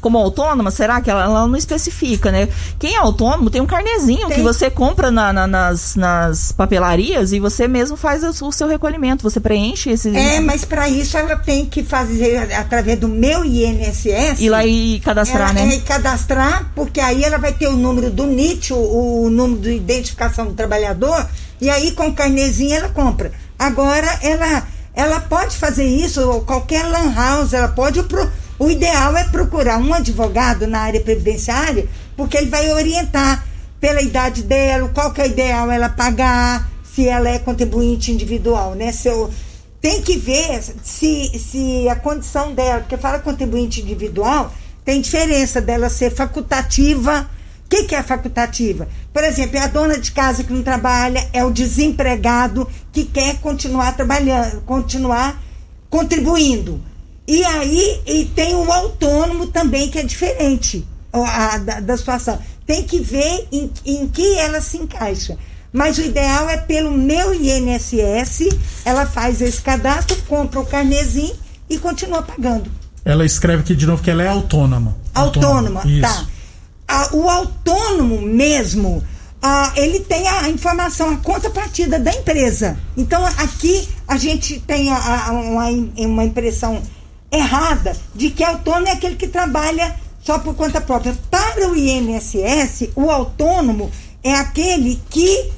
como autônoma, será que ela, ela não especifica, né? Quem é autônomo tem um carnezinho que Tem. você compra na- na- nas, nas papelarias e você mesmo faz o, seu recolhimento. Você preenche esse. É, mas para isso ela tem que fazer através do meu INSS. Ir lá e cadastrar, ela, né? É, cadastrar, porque aí ela vai ter o número do NIT, o, o número de identificação do trabalhador, e aí com o carnezinho ela compra. Agora, ela, ela pode fazer isso, ou qualquer lan house, ela pode. Pro, o ideal é procurar um advogado na área previdenciária, porque ele vai orientar pela idade dela, qual que é o ideal ela pagar, se ela é contribuinte individual, né? Se eu, tem que ver se, se a condição dela, porque fala contribuinte individual, tem diferença dela ser facultativa. O que, que é facultativa? Por exemplo, é a dona de casa que não trabalha, é o desempregado que quer continuar trabalhando, continuar contribuindo. E aí e tem o autônomo também, que é diferente ó, a- da, da situação. Tem que ver em, em que ela se encaixa. Mas o ideal é pelo meu INSS, ela faz esse cadastro, compra o carnezinho e continua pagando. Ela escreve aqui de novo que ela é autônoma. Autônoma, Isso. tá. Ah, o autônomo mesmo, ah, ele tem a informação, a contrapartida da empresa. Então aqui a gente tem a- a- uma, uma impressão errada de que autônomo é aquele que trabalha só por conta própria. Para o INSS, o autônomo é aquele que,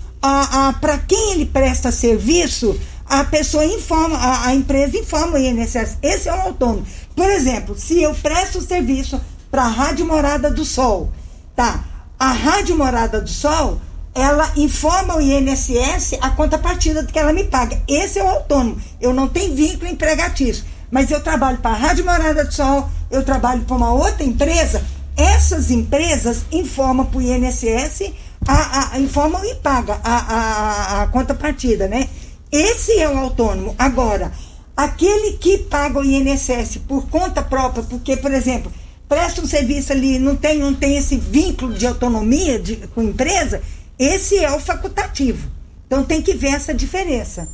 para quem ele presta serviço, a pessoa informa, a, a empresa informa o INSS. Esse é um autônomo. Por exemplo, se eu presto serviço para a Rádio Morada do Sol, tá? A Rádio Morada do Sol, ela informa o INSS a contrapartida que ela me paga. Esse é o autônomo. Eu não tenho vínculo empregatício. Mas eu trabalho para a Rádio Morada do Sol, eu trabalho para uma outra empresa. Essas empresas informam para o INSS, a, a, informam e pagam a, a, a contrapartida, né? Esse é o autônomo. Agora, aquele que paga o INSS por conta própria, porque, por exemplo, presta um serviço ali, não tem, não tem esse vínculo de autonomia de, com empresa, esse é o facultativo. Então tem que ver essa diferença.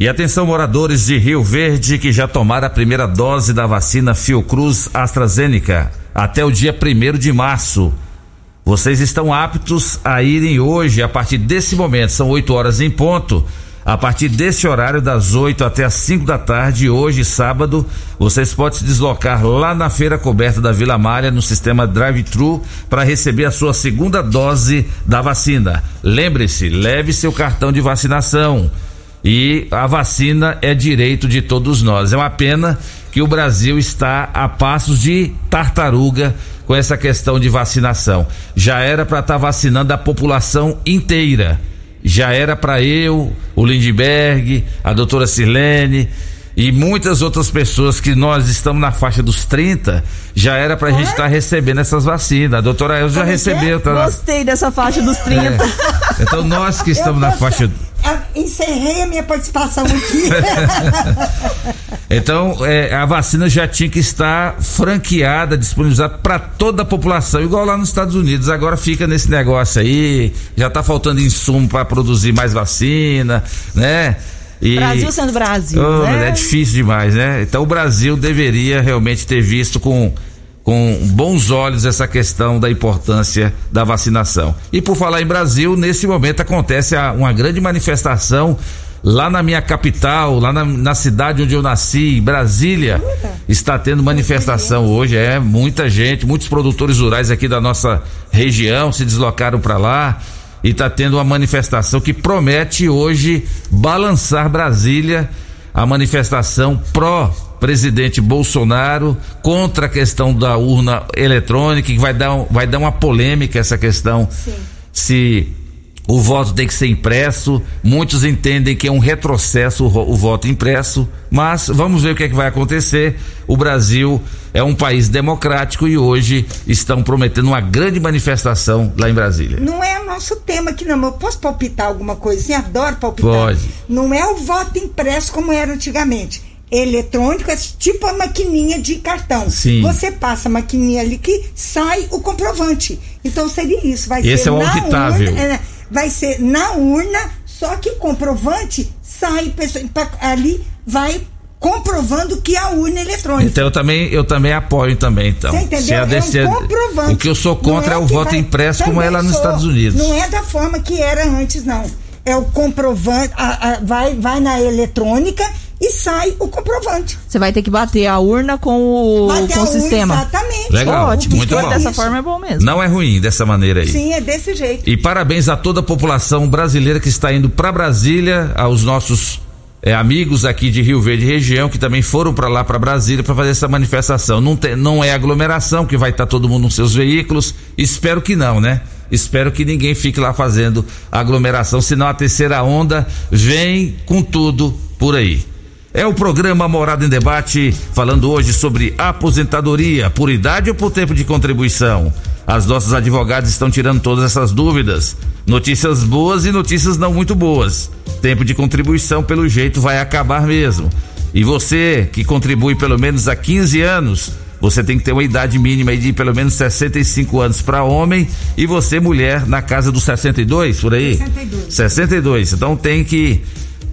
E atenção, moradores de Rio Verde que já tomaram a primeira dose da vacina Fiocruz AstraZeneca até o dia 1 de março. Vocês estão aptos a irem hoje, a partir desse momento, são 8 horas em ponto. A partir desse horário, das 8 até as 5 da tarde, hoje, sábado, vocês podem se deslocar lá na feira coberta da Vila Malha, no sistema drive-thru, para receber a sua segunda dose da vacina. Lembre-se, leve seu cartão de vacinação. E a vacina é direito de todos nós. É uma pena que o Brasil está a passos de tartaruga com essa questão de vacinação. Já era para estar vacinando a população inteira. Já era para eu, o Lindbergh, a doutora Sirlene e muitas outras pessoas que nós estamos na faixa dos 30, já era pra gente estar recebendo essas vacinas. A doutora Elza já é é? recebeu, tá. Gostei dessa faixa dos 30. É. Então nós que estamos Eu na faixa Ah, Encerrei a minha participação aqui. Então, é, a vacina já tinha que estar franqueada, disponibilizada para toda a população, igual lá nos Estados Unidos. Agora fica nesse negócio aí, já tá faltando insumo para produzir mais vacina, né? E- Brasil sendo Brasil, Oh, né? É difícil demais, né? Então o Brasil deveria realmente ter visto com, com bons olhos essa questão da importância da vacinação. E por falar em Brasil, nesse momento acontece a- uma grande manifestação lá na minha capital, lá na, na cidade onde eu nasci, Brasília, está tendo manifestação hoje. É muita gente, muitos produtores rurais aqui da nossa região se deslocaram para lá e está tendo uma manifestação que promete hoje balançar Brasília, a manifestação pró presidente Bolsonaro contra a questão da urna eletrônica, que vai dar, vai dar uma polêmica essa questão se o voto tem que ser impresso. Muitos entendem que é um retrocesso o, o voto impresso, mas vamos ver o que é que vai acontecer. O Brasil é um país democrático e hoje estão prometendo uma grande manifestação lá em Brasília. Não é o nosso tema aqui, não. Eu posso palpitar alguma coisinha? Adoro palpitar. Pode. Não é o voto impresso como era antigamente. Eletrônico é tipo a maquininha de cartão. Sim. Você passa a maquininha ali que sai o comprovante. Então seria isso. Vai Esse ser é o auditável. urna. é, vai ser na urna, só que o comprovante sai ali, vai comprovando que a urna é eletrônica. Então eu também, eu também apoio também, então. Você entendeu? Se a é DC um comprovante. o que eu sou contra é, Não o voto vai- impresso como é lá nos sou. Estados Unidos. Não é da forma que era antes, não. É o comprovante, a- a- vai, vai na eletrônica e sai o comprovante. Você vai ter que bater a urna com o, Bater com a o urna, sistema. exatamente. Legal, Ótimo. muito Se for bom. dessa forma é bom mesmo. Não é ruim dessa maneira aí. Sim, é desse jeito. E parabéns a toda a população brasileira que está indo para Brasília, aos nossos eh, amigos aqui de Rio Verde região que também foram para lá para Brasília para fazer essa manifestação. Não, tem, não é aglomeração que vai estar todo mundo nos seus veículos. Espero que não, né? Espero que ninguém fique lá fazendo aglomeração, senão a terceira onda vem com tudo por aí. É o programa Morada em Debate, falando hoje sobre aposentadoria, por idade ou por tempo de contribuição. As nossas advogadas estão tirando todas essas dúvidas. Notícias boas e notícias não muito boas. Tempo de contribuição, pelo jeito, vai acabar mesmo. E você que contribui pelo menos há 15 anos, você tem que ter uma idade mínima de pelo menos 65 anos para homem e você mulher na casa dos 62 por aí. 62. 62. Então tem que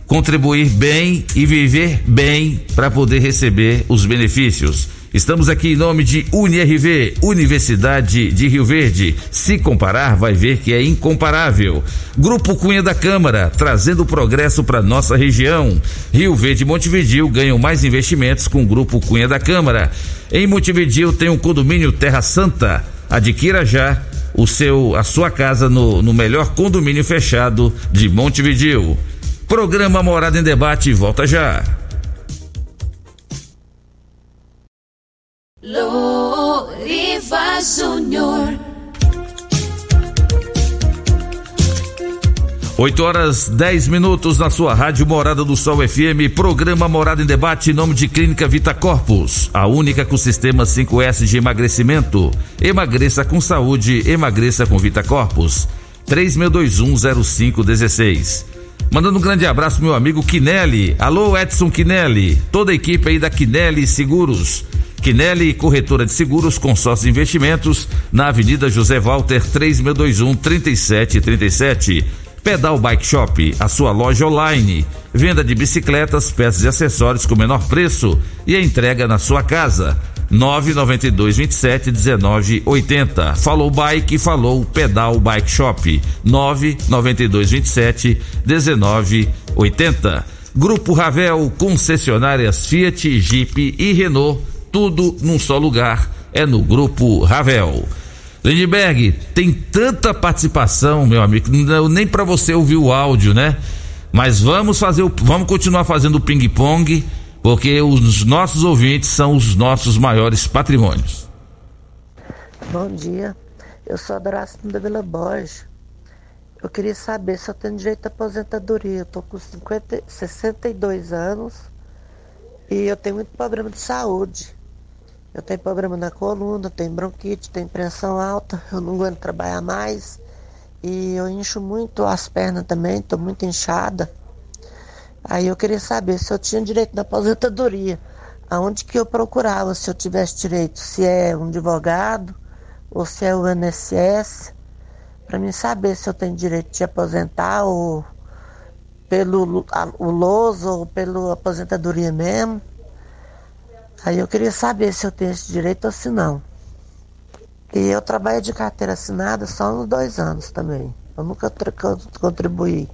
contribuir bem e viver bem para poder receber os benefícios. Estamos aqui em nome de UniRV, Universidade de Rio Verde. Se comparar, vai ver que é incomparável. Grupo Cunha da Câmara, trazendo progresso para nossa região. Rio Verde e Montevidil ganham mais investimentos com o Grupo Cunha da Câmara. Em Montevidil tem um condomínio Terra Santa. Adquira já o seu, a sua casa no, no melhor condomínio fechado de Montevidil. Programa Morada em Debate volta já. Loriva Júnior. 8 horas 10 minutos na sua rádio Morada do Sol FM, programa Morada em Debate em nome de Clínica Vita Corpus, a única com sistema 5S de emagrecimento. Emagreça com saúde, emagreça com Vita Corpus. 36210516. Mandando um grande abraço meu amigo Quinelli. Alô Edson Quinelli, toda a equipe aí da Quinelli Seguros. Quinelli, corretora de seguros, consórcio investimentos, na Avenida José Walter, 3621 3737. Pedal Bike Shop, a sua loja online. Venda de bicicletas, peças e acessórios com menor preço e a entrega na sua casa. 992 27 19 80. Falou Bike, falou Pedal Bike Shop. 992 27 19 80. Grupo Ravel, concessionárias Fiat, Jeep e Renault tudo num só lugar, é no Grupo Ravel. Lindbergh, tem tanta participação, meu amigo, nem para você ouvir o áudio, né? Mas vamos fazer, o, vamos continuar fazendo o ping-pong, porque os nossos ouvintes são os nossos maiores patrimônios. Bom dia, eu sou a Doracina da Vila Borges. Eu queria saber se eu tenho direito à aposentadoria. Eu tô com 50, 62 anos e eu tenho muito problema de saúde. Eu tenho problema na coluna, tenho bronquite, tenho pressão alta, eu não aguento trabalhar mais. E eu incho muito as pernas também, estou muito inchada. Aí eu queria saber se eu tinha direito na aposentadoria. Aonde que eu procurava se eu tivesse direito? Se é um advogado ou se é o INSS? Para mim saber se eu tenho direito de aposentar ou pelo o LOS ou pela aposentadoria mesmo. Aí eu queria saber se eu tenho esse direito ou se não. E eu trabalho de carteira assinada só uns dois anos também. Eu nunca contribuí.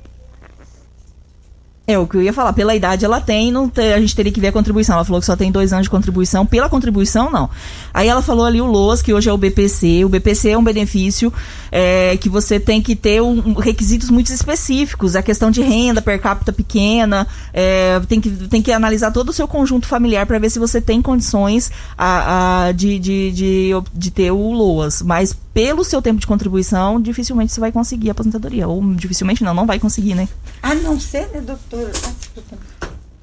É, o que eu ia falar, pela idade ela tem, não a gente teria que ver a contribuição. Ela falou que só tem dois anos de contribuição, pela contribuição não. Aí ela falou ali o LOAS, que hoje é o BPC. O BPC é um benefício é, que você tem que ter um, requisitos muito específicos. A questão de renda per capita pequena, é, tem, que, tem que analisar todo o seu conjunto familiar para ver se você tem condições a, a, de, de, de, de ter o LOAS. Mas pelo seu tempo de contribuição, dificilmente você vai conseguir a aposentadoria. Ou dificilmente não, não vai conseguir, né? A não ser, né, doutora?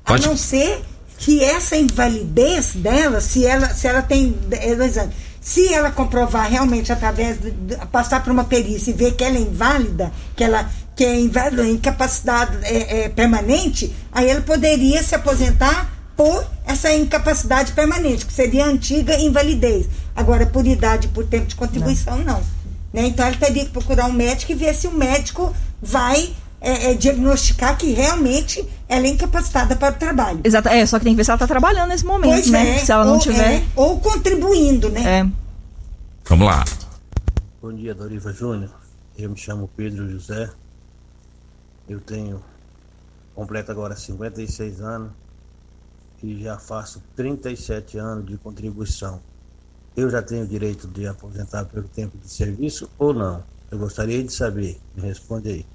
A não ser que essa invalidez dela, se ela, se ela tem dois anos, se ela comprovar realmente através de, de, passar por uma perícia e ver que ela é inválida, que ela que é inválida, incapacidade é, é, permanente, aí ela poderia se aposentar por essa incapacidade permanente, que seria a antiga invalidez. Agora, por idade, por tempo de contribuição, não. não né? Então, ela teria que procurar um médico e ver se o médico vai é, é, diagnosticar que realmente ela é incapacitada para o trabalho. Exato, é, só que tem que ver se ela está trabalhando nesse momento, pois né? É, se ela não ou, tiver. É, ou contribuindo, né? É. Vamos lá. Bom dia, Doriva Júnior. Eu me chamo Pedro José. Eu tenho. Completo agora 56 anos e já faço 37 anos de contribuição. Eu já tenho direito de aposentar pelo tempo de serviço ou não? Eu gostaria de saber. Me responde aí.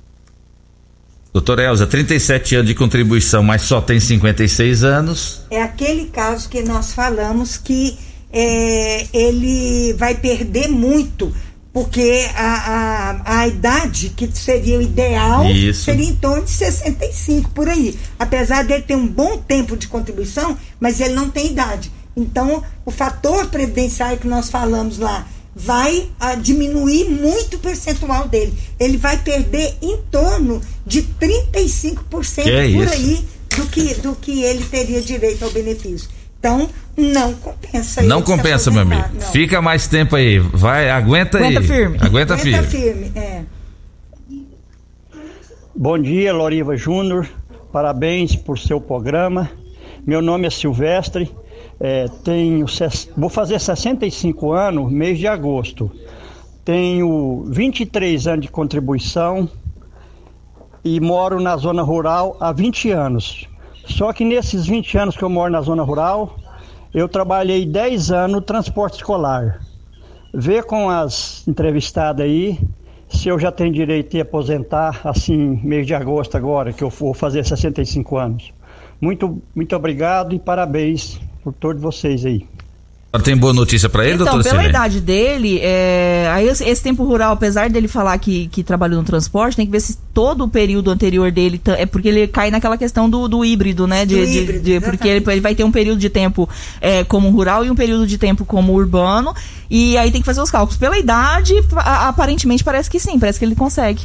Doutora Elza, 37 anos de contribuição, mas só tem 56 anos. É aquele caso que nós falamos que é, ele vai perder muito, porque a, a, a idade que seria o ideal Isso. seria em torno de 65 por aí. Apesar dele ter um bom tempo de contribuição, mas ele não tem idade. Então, o fator previdenciário que nós falamos lá vai a, diminuir muito o percentual dele. Ele vai perder em torno de 35% que é por isso? aí do que, do que ele teria direito ao benefício. Então, não compensa. Não compensa, meu amigo. Não. Fica mais tempo aí. Vai, aguenta, aguenta aí. Firme. Aguenta, aguenta firme. firme. É. Bom dia, Loriva Júnior. Parabéns por seu programa. Meu nome é Silvestre. É, tenho, vou fazer 65 anos, mês de agosto. Tenho 23 anos de contribuição e moro na zona rural há 20 anos. Só que nesses 20 anos que eu moro na zona rural, eu trabalhei 10 anos no transporte escolar. Vê com as entrevistadas aí se eu já tenho direito de aposentar assim, mês de agosto agora, que eu vou fazer 65 anos. Muito, muito obrigado e parabéns por todos vocês aí. Tem boa notícia para ele, então, doutor pela idade dele, é, aí esse, esse, tempo rural, apesar dele falar que, que trabalhou no transporte, tem que ver se todo o período anterior dele é porque ele cai naquela questão do, do híbrido, né? De, híbrido, de, de porque ele, ele, vai ter um período de tempo é, como rural e um período de tempo como urbano. E aí tem que fazer os cálculos. Pela idade, aparentemente parece que sim, parece que ele consegue.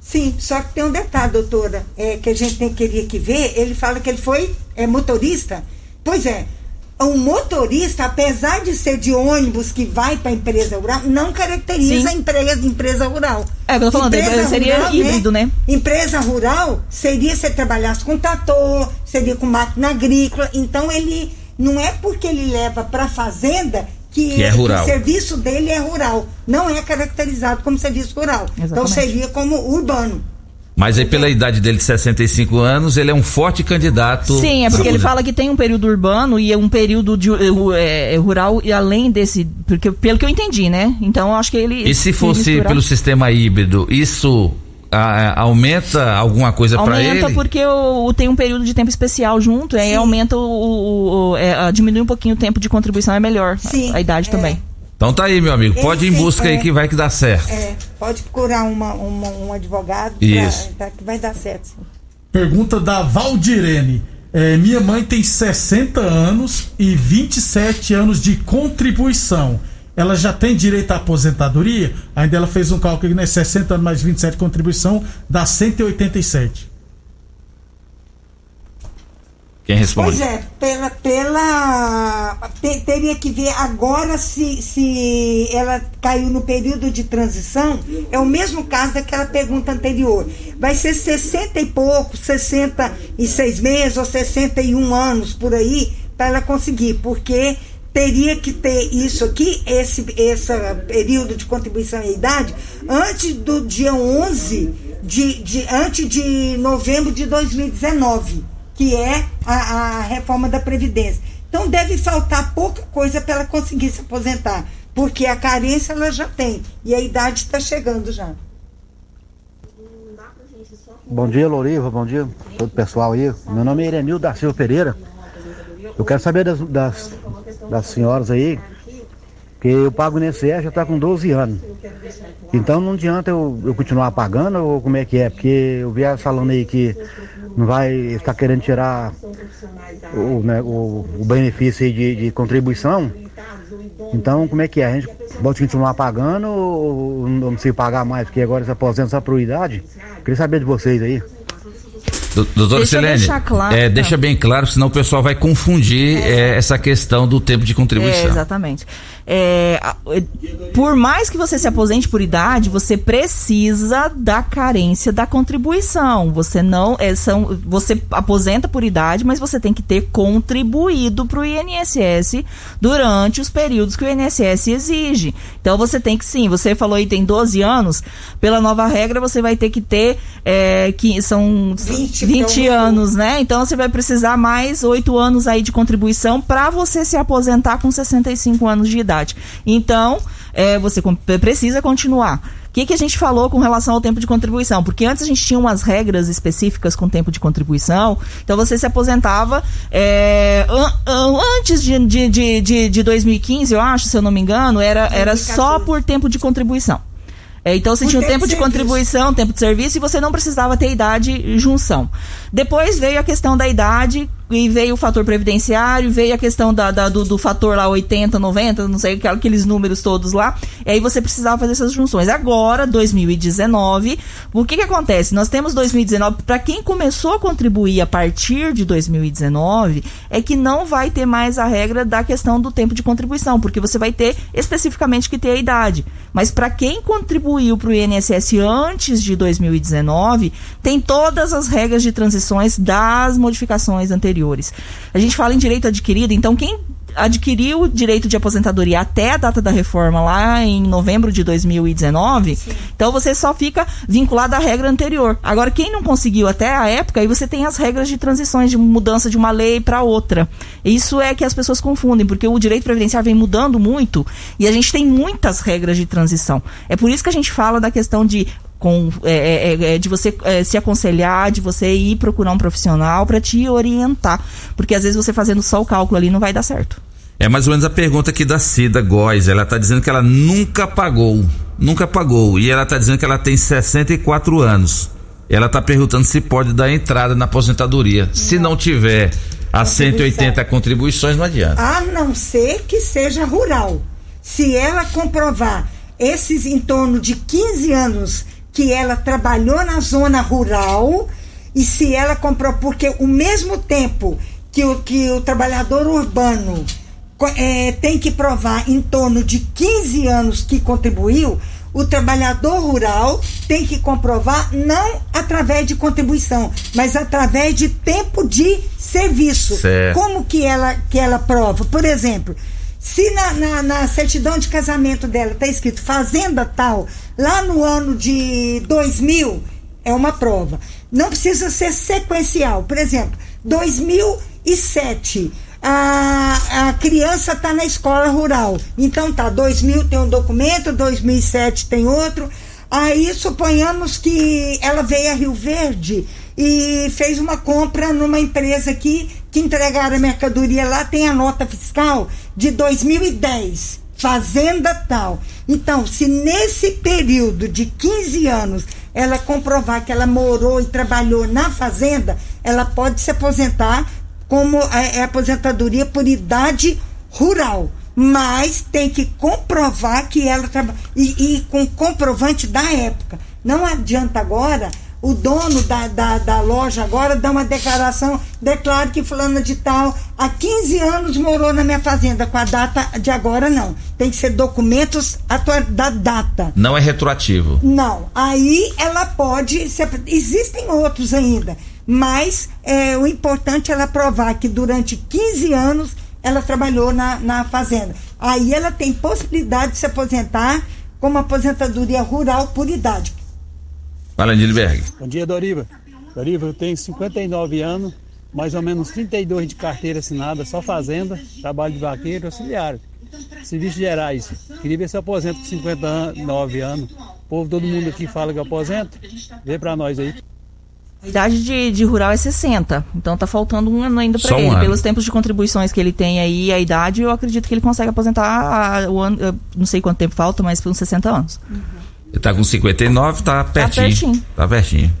Sim, só que tem um detalhe, doutora, é, que a gente tem, queria que ver. Ele fala que ele foi é, motorista. Pois é, um motorista, apesar de ser de ônibus que vai para a empresa rural, não caracteriza a empresa, empresa rural. É, eu tô falando, empresa seria rural, híbrido, né? né? Empresa rural seria se trabalhasse com trator, seria com máquina agrícola. Então ele não é porque ele leva para a fazenda que, que, é rural. que o serviço dele é rural. Não é caracterizado como serviço rural. Então, Exatamente. Então seria como urbano. Mas aí, pela idade dele de 65 anos, ele é um forte candidato. Sim, é porque ele fala que tem um período urbano e é um período de, é, é, rural e além desse. Porque, pelo que eu entendi, né? Então, eu acho que ele. E se fosse misturar... pelo sistema híbrido, isso a, aumenta alguma coisa para ele? Aumenta porque o, o, tem um período de tempo especial junto, aí aumenta o, o, o é, diminui um pouquinho o tempo de contribuição é melhor, Sim, a, a idade é. também. Então tá aí, meu amigo. Pode ir em busca é, aí que vai que dá certo. É, pode procurar uma, uma um advogado Isso. Pra, pra que vai dar certo. Sim. Pergunta da Valdirene. É, minha mãe tem 60 anos e 27 anos de contribuição. Ela já tem direito à aposentadoria? Ainda ela fez um cálculo, né? 60 anos mais 27 de contribuição dá 187. Quem responde? Pois é, pela. pela te, teria que ver agora se, se ela caiu no período de transição. É o mesmo caso daquela pergunta anterior. Vai ser 60 e pouco, 66 meses ou 61 anos por aí para ela conseguir, porque teria que ter isso aqui, esse, esse período de contribuição e idade, antes do dia 11 de, de, antes de novembro de 2019 que é a, a reforma da Previdência. Então deve faltar pouca coisa para ela conseguir se aposentar, porque a carência ela já tem e a idade está chegando já. Bom dia, Loriva, bom dia todo o pessoal aí. Meu nome é Irenil da Silva Pereira. Eu quero saber das, das, das senhoras aí, que eu pago o INSS já está com 12 anos. Então não adianta eu, eu continuar pagando ou como é que é? Porque eu vi falando aí que não vai estar querendo tirar o, né, o, o benefício de, de, contribuição. Então, como é que é? A gente pode continuar pagando ou não precisa pagar mais, porque agora se aposenta só por idade? Queria saber de vocês aí. Doutora Silene, claro, é, deixa bem claro, senão o pessoal vai confundir é. É, essa questão do tempo de contribuição. É, exatamente. É, por mais que você se aposente por idade, você precisa da carência da contribuição. Você não é, são, você aposenta por idade, mas você tem que ter contribuído para o INSS durante os períodos que o INSS exige. Então você tem que sim, você falou aí tem 12 anos, pela nova regra você vai ter que ter é, que são 20, 20 anos, né? Então você vai precisar mais 8 anos aí de contribuição para você se aposentar com 65 anos de idade verdade. Então, é, você precisa continuar. O que, que a gente falou com relação ao tempo de contribuição? Porque antes a gente tinha umas regras específicas com tempo de contribuição, então você se aposentava é, antes de, de, de, de 2015, eu acho, se eu não me engano, era, era só por tempo de contribuição. É, então você por tinha o tempo de, de contribuição, tempo de serviço e você não precisava ter idade junção. Depois veio a questão da idade e veio o fator previdenciário, veio a questão da, da do, do, fator lá 80, 90, não sei, aqueles números todos lá, e aí você precisava fazer essas junções. Agora, 2019, o que que acontece? Nós temos 2019, para quem começou a contribuir a partir de 2019, é que não vai ter mais a regra da questão do tempo de contribuição, porque você vai ter especificamente que ter a idade. Mas para quem contribuiu para o INSS antes de 2019, tem todas as regras de transições das modificações anteriores. A gente fala em direito adquirido, então quem adquiriu o direito de aposentadoria até a data da reforma, lá em novembro de 2019, Sim. então você só fica vinculado à regra anterior. Agora, quem não conseguiu até a época, aí você tem as regras de transições, de mudança de uma lei para outra. Isso é que as pessoas confundem, porque o direito previdenciário vem mudando muito e a gente tem muitas regras de transição. É por isso que a gente fala da questão de com é, é, é, é, de você é, se aconselhar, de você ir procurar um profissional para te orientar, porque às vezes você fazendo só o cálculo ali não vai dar certo. É mais ou menos a pergunta aqui da Cida Góes. Ela está dizendo que ela nunca pagou, nunca pagou, e ela está dizendo que ela tem 64 anos. Ela está perguntando se pode dar entrada na aposentadoria. Não. Se não tiver as 180 contribuições, não adianta. A não ser que seja rural. Se ela comprovar esses em torno de 15 anos que ela trabalhou na zona rural e se ela comprou, porque o mesmo tempo que o, que o trabalhador urbano é, tem que provar em torno de 15 anos que contribuiu, o trabalhador rural tem que comprovar não através de contribuição, mas através de tempo de serviço. Certo. Como que ela, que ela prova? Por exemplo, se na, na, na certidão de casamento dela está escrito fazenda tal, lá no ano de 2000 é uma prova. Não precisa ser sequencial. Por exemplo, 2007 a, a criança está na escola rural. Então tá, 2000 tem um documento, 2007 tem outro. Aí suponhamos que ela veio a Rio Verde e fez uma compra numa empresa aqui que entregaram a mercadoria lá, tem a nota fiscal de 2010 fazenda tal. Então, se nesse período de 15 anos ela comprovar que ela morou e trabalhou na fazenda, ela pode se aposentar como é, é aposentadoria por idade rural. Mas tem que comprovar que ela trabalha. E, e com comprovante da época. Não adianta agora o dono da, da, da, loja agora dá uma declaração, declara que fulana de tal há 15 anos morou na minha fazenda, com a data de agora não. Tem que ser documentos da data. Não é retroativo. Não. Aí ela pode. Existem outros ainda. Mas é, o importante é ela provar que durante 15 anos ela trabalhou na, na fazenda. Aí ela tem possibilidade de se aposentar com uma aposentadoria rural por idade Fala, Nilberg. Bom dia, Doriva. Doriva, eu tenho 59 anos, mais ou menos 32 de carteira assinada, só fazenda, trabalho de vaqueiro, auxiliar. Serviços gerais. Queria ver se eu aposento com 59 anos. O povo, todo mundo aqui fala que eu aposento. Vê pra nós aí. A idade de, de, rural é 60, então tá faltando um ano ainda para um ele. Ano. Pelos tempos de contribuições que ele tem aí, a idade, eu acredito que ele consegue aposentar o ano, não sei quanto tempo falta, mas por uns 60 anos. Uhum. Ele tá com 59, tá pertinho. Tá pertinho. Tá pertinho.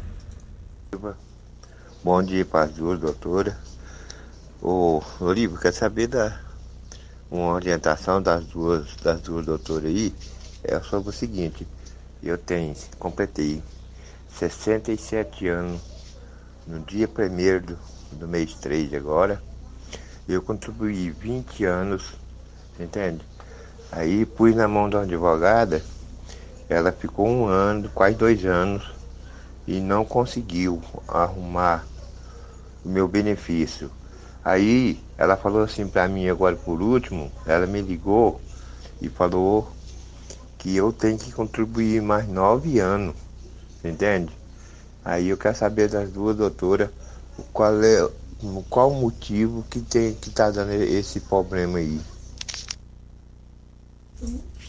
Bom dia para as duas doutoras. Ô, Olívio, quer saber da uma orientação das duas, das duas doutoras aí? É sobre o seguinte, eu tenho, completei 67 anos no dia 1 do, do mês 3 agora. Eu contribuí 20 anos, entende? Aí pus na mão da advogada ela ficou um ano, quase dois anos, e não conseguiu arrumar o meu benefício. Aí ela falou assim para mim agora por último, ela me ligou e falou que eu tenho que contribuir mais nove anos, entende? Aí eu quero saber das duas doutoras qual é qual o motivo que tem que tá dando esse problema aí.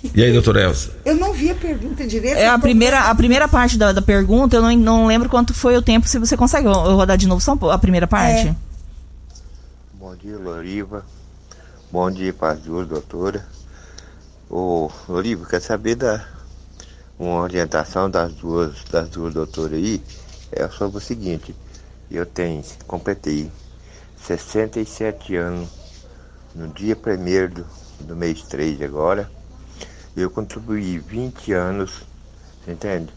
E aí, doutora Elsa? Eu não vi a pergunta direito. É a primeira, a primeira parte da, da pergunta, eu não, não lembro quanto foi o tempo, se você consegue rodar de novo só a primeira parte. É. Bom dia, Loriva. Bom dia para as duas doutoras. Ô, Loriva, quer saber da uma orientação das duas, das duas doutoras aí? É sobre o seguinte, eu tenho, completei 67 anos no dia 1 do, do mês 3 agora. Eu contribuí 20 anos, você entende?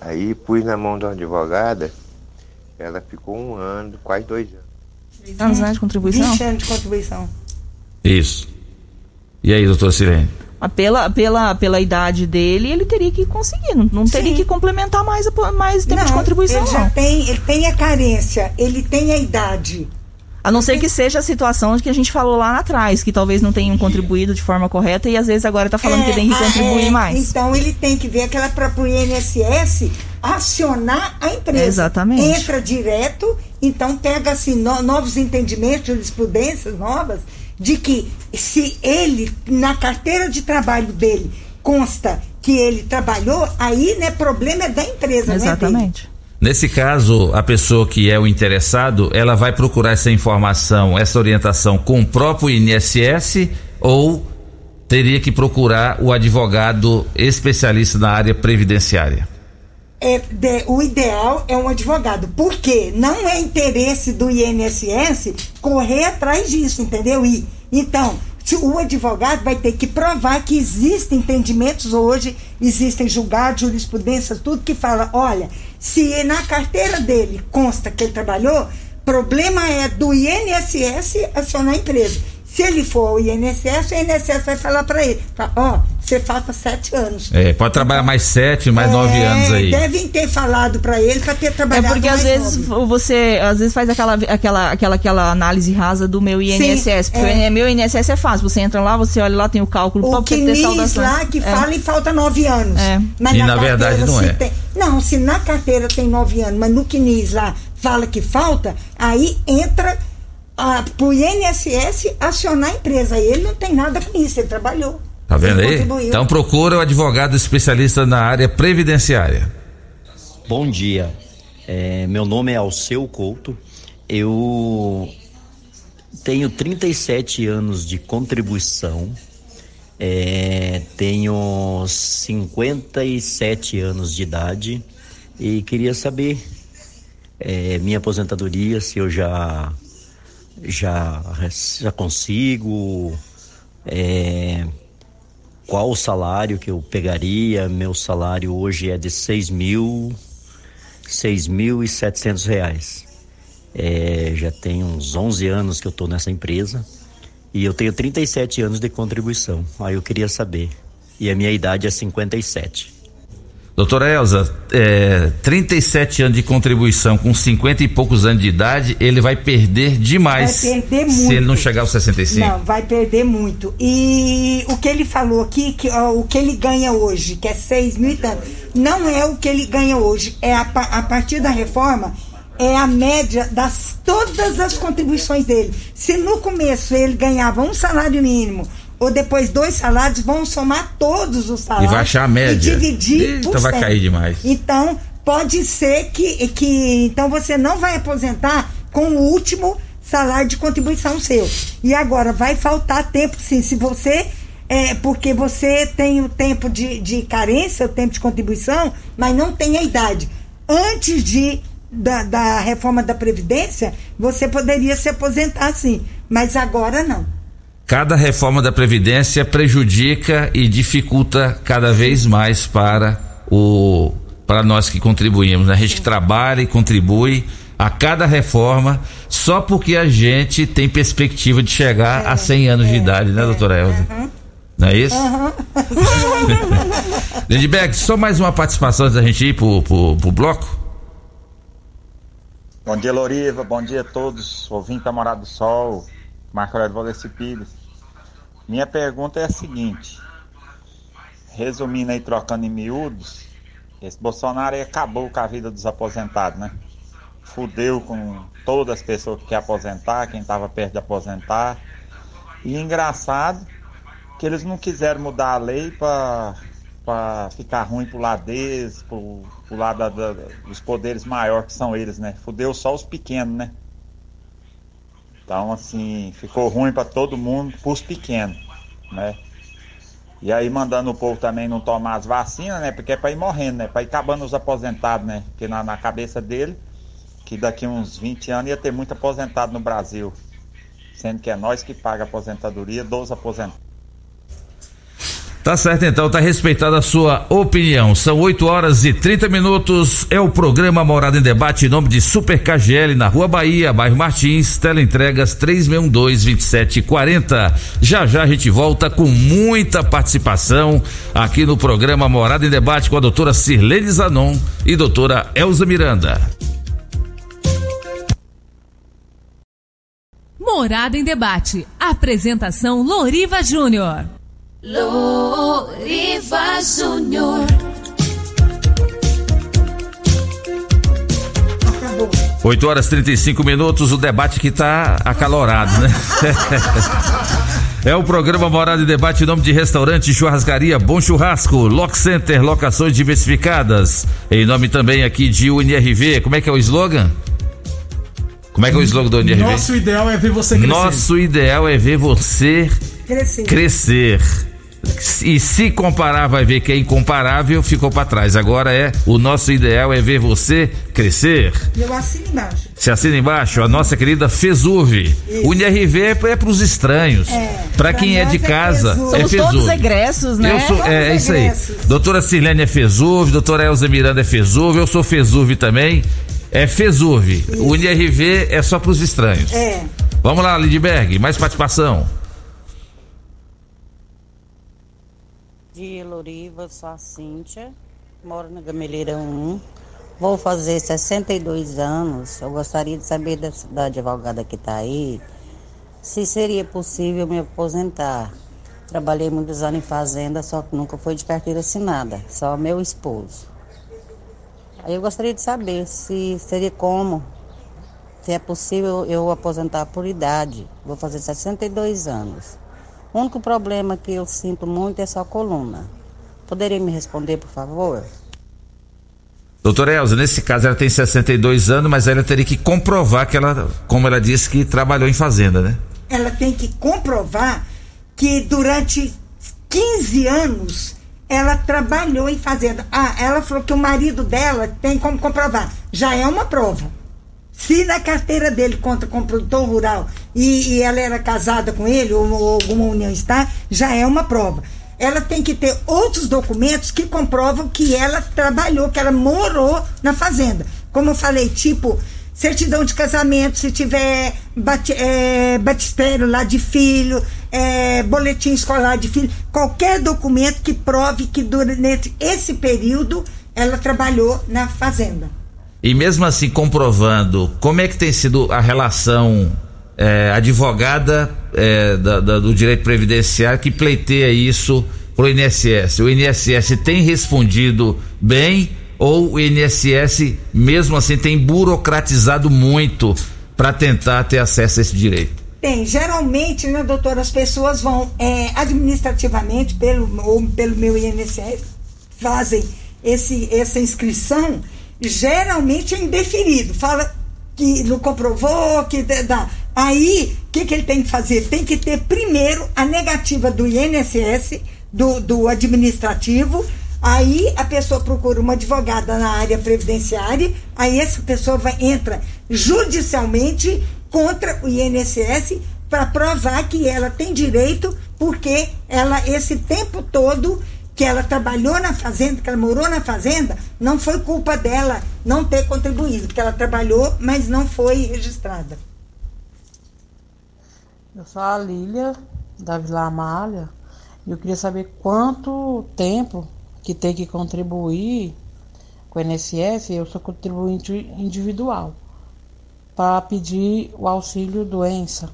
Aí pus na mão da advogada, ela ficou um ano, quase dois anos. anos né, de contribuição? 20 anos de contribuição. Isso. E aí, doutor Sirene? Mas pela, pela, pela idade dele, ele teria que conseguir, não, não teria Sim. que complementar mais, mais tempo de Não, contribuição, ele já não. tem, ele tem a carência, ele tem a idade. A não ser que seja a situação que a gente falou lá atrás, que talvez não tenham contribuído de forma correta e às vezes agora tá falando que tem que ah, contribuir é, mais. Então ele tem que ver aquela o INSS acionar a empresa. Exatamente. Entra direto, então pega assim no- novos entendimentos, jurisprudências novas, de que se ele, na carteira de trabalho dele, consta que ele trabalhou, aí né, problema é da empresa, não é dele. Nesse caso, a pessoa que é o interessado, ela vai procurar essa informação, essa orientação com o próprio INSS ou teria que procurar o advogado especialista na área previdenciária? é, de- o ideal é um advogado. Porque não é interesse do INSS correr atrás disso, entendeu? E, então, o advogado vai ter que provar que existem entendimentos hoje, existem julgados, jurisprudências, tudo que fala, olha, se na carteira dele consta que ele trabalhou, problema é do INSS acionar a empresa. Se ele for ao INSS, o INSS vai falar para ele, ó, você falta sete anos. É, pode trabalhar mais sete, mais nove É, anos aí. Devem ter falado para ele para ter É trabalhado porque às vezes você às vezes faz aquela, aquela, aquela, aquela análise rasa do meu INSS. Sim, porque é. o meu INSS é fácil. Você entra lá, você olha lá, tem o cálculo O você ter saudação. lá que É. fala e falta nove anos. É. Mas E na verdade carteira, não se é. tem- não, se na carteira tem nove anos, mas no CNIS lá fala que falta, aí entra a, pro INSS acionar a empresa. Aí ele não tem nada com isso, ele trabalhou. Tá vendo Ele aí? contribuiu. Então procura o advogado especialista na área previdenciária. Bom dia, É, meu nome é Alceu Couto, eu tenho 37 anos de contribuição, é, tenho 57 anos de idade e queria saber é, minha aposentadoria, se eu já, já, já consigo, é, qual o salário que eu pegaria, meu salário hoje é de seis mil, seis mil e setecentos reais. É, já tem uns 11 anos que eu estou nessa empresa e eu tenho 37 anos de contribuição. Aí eu queria saber. E a minha idade é 57. Doutora Elza, é, 37 anos de contribuição com 50 e poucos anos de idade, ele vai perder demais Vai perder se muito. ele não chegar aos 65. Não, vai perder muito. E o que ele falou aqui, que ó, o que ele ganha hoje, que é seis mil e tanto, não é o que ele ganha hoje. É a, a partir da reforma, é a média das todas as contribuições dele. Se no começo ele ganhava um salário mínimo, ou depois dois salários, vão somar todos os salários. E vai achar a média. E dividir Eita, por vai 100. cair demais. Então, pode ser que, que então você não vai aposentar com o último salário de contribuição seu. E agora, vai faltar tempo sim. Se você. É, porque você tem o tempo de, de carência, o tempo de contribuição, mas não tem a idade. Antes de da, da reforma da Previdência, você poderia se aposentar sim. Mas agora não. Cada reforma da Previdência prejudica e dificulta cada vez mais para o para nós que contribuímos, né? A gente que trabalha e contribui a cada reforma só porque a gente tem perspectiva de chegar a 100 anos de idade, né, doutora Elza? Não é isso? Lindbergh, só mais uma participação antes da gente ir pro, pro, pro bloco? Bom dia, Loriva. Bom dia a todos. Ouvinte da Morada do Sol. Marco Aurélio Valdeci Pires. Minha pergunta é a seguinte. Resumindo aí, trocando em miúdos, esse Bolsonaro aí acabou com a vida dos aposentados, né? Fudeu com todas as pessoas que quer aposentar, quem estava perto de aposentar. E engraçado que eles não quiseram mudar a lei para ficar ruim pro lado deles, pro, lado da- da- dos poderes maiores que são eles, né? Fudeu só os pequenos, né? Então, assim, ficou ruim para todo mundo, pros pequenos, né? E aí mandando o povo também não tomar as vacinas, né? Porque é para ir morrendo, né? Para ir acabando os aposentados, né? Porque na, na cabeça dele, que daqui uns 20 anos ia ter muito aposentado no Brasil, sendo que é nós que paga a aposentadoria dos aposentados. Tá certo então, tá respeitada a sua opinião. São 8 horas e 30 minutos. É o programa Morada em Debate em nome de Super KGL na Rua Bahia, bairro Martins, teleentregas 3612-2740. Já já a gente volta com muita participação aqui no programa Morada em Debate com a doutora Sirlene Zanon e doutora Elza Miranda. Morada em Debate. Apresentação Loriva Júnior. Loriva Júnior. Oito horas 35 minutos, o debate que tá acalorado, né? É o programa Morada e Debate em nome de restaurante Churrascaria Bom Churrasco, Lock Center, locações diversificadas. Em nome também aqui de UNRV. Como é que é o slogan? Como é que é o slogan do UNRV? Nosso ideal é ver você crescer. Nosso ideal é ver você Crescer. crescer. E se comparar, vai ver que é incomparável, ficou para trás. Agora é o nosso ideal é ver você crescer. Eu assino embaixo. Se assina embaixo, a nossa querida Fesuve. O NRV é para os estranhos. É, para quem é de é casa, é Somos Fesuve. todos egressos, né? Eu sou, é, Todos é isso aí. Doutora Silene é Fesuve, doutora Elza Miranda é Fesuve, eu sou Fesuve também. É Fesuve. O NRV é só para os estranhos. É. Vamos lá, Lindbergh, mais participação. Dia, Loriva, sou a Cíntia, moro na Gameleira 1. Vou fazer 62 anos. Eu gostaria de saber da, da advogada que está aí se seria possível me aposentar. Trabalhei muitos anos em fazenda, só que nunca foi de carteira assinada, só meu esposo. Aí eu gostaria de saber se seria como, se é possível eu aposentar por idade. Vou fazer 62 anos. O único problema que eu sinto muito é só a coluna. Poderia me responder, por favor? Doutora Elza, nesse caso ela tem 62 anos, mas ela teria que comprovar que ela, como ela disse, que trabalhou em fazenda, né? Ela tem que comprovar que durante 15 anos ela trabalhou em fazenda. Ah, ela falou que o marido dela tem como comprovar. Já é uma prova. Se na carteira dele conta como produtor rural e, e ela era casada com ele, ou, ou alguma união está, já é uma prova. Ela tem que ter outros documentos que comprovam que ela trabalhou, que ela morou na fazenda. Como eu falei, tipo, certidão de casamento, se tiver é, batistério lá de filho, é, boletim escolar de filho, qualquer documento que prove que durante esse período ela trabalhou na fazenda. E mesmo assim, comprovando, como é que tem sido a relação é, advogada é, da, da, do direito previdenciário que pleiteia isso pro INSS? O INSS tem respondido bem ou o INSS, mesmo assim, tem burocratizado muito para tentar ter acesso a esse direito? Tem, geralmente, né, doutora, as pessoas vão é, administrativamente, pelo, ou pelo meu INSS, fazem esse, essa inscrição geralmente é indeferido. Fala que não comprovou, que dá. Aí, o que, que ele tem que fazer? Tem que ter primeiro a negativa do INSS, do, do administrativo. Aí a pessoa procura uma advogada na área previdenciária, aí essa pessoa vai, entra judicialmente contra o INSS para provar que ela tem direito, porque ela, esse tempo todo, que ela trabalhou na fazenda, que ela morou na fazenda, não foi culpa dela não ter contribuído, porque ela trabalhou, mas não foi registrada. Eu sou a Lília, da Vila Amália, e eu queria saber quanto tempo que tem que contribuir com o INSS, eu sou contribuinte individual, para pedir o auxílio doença.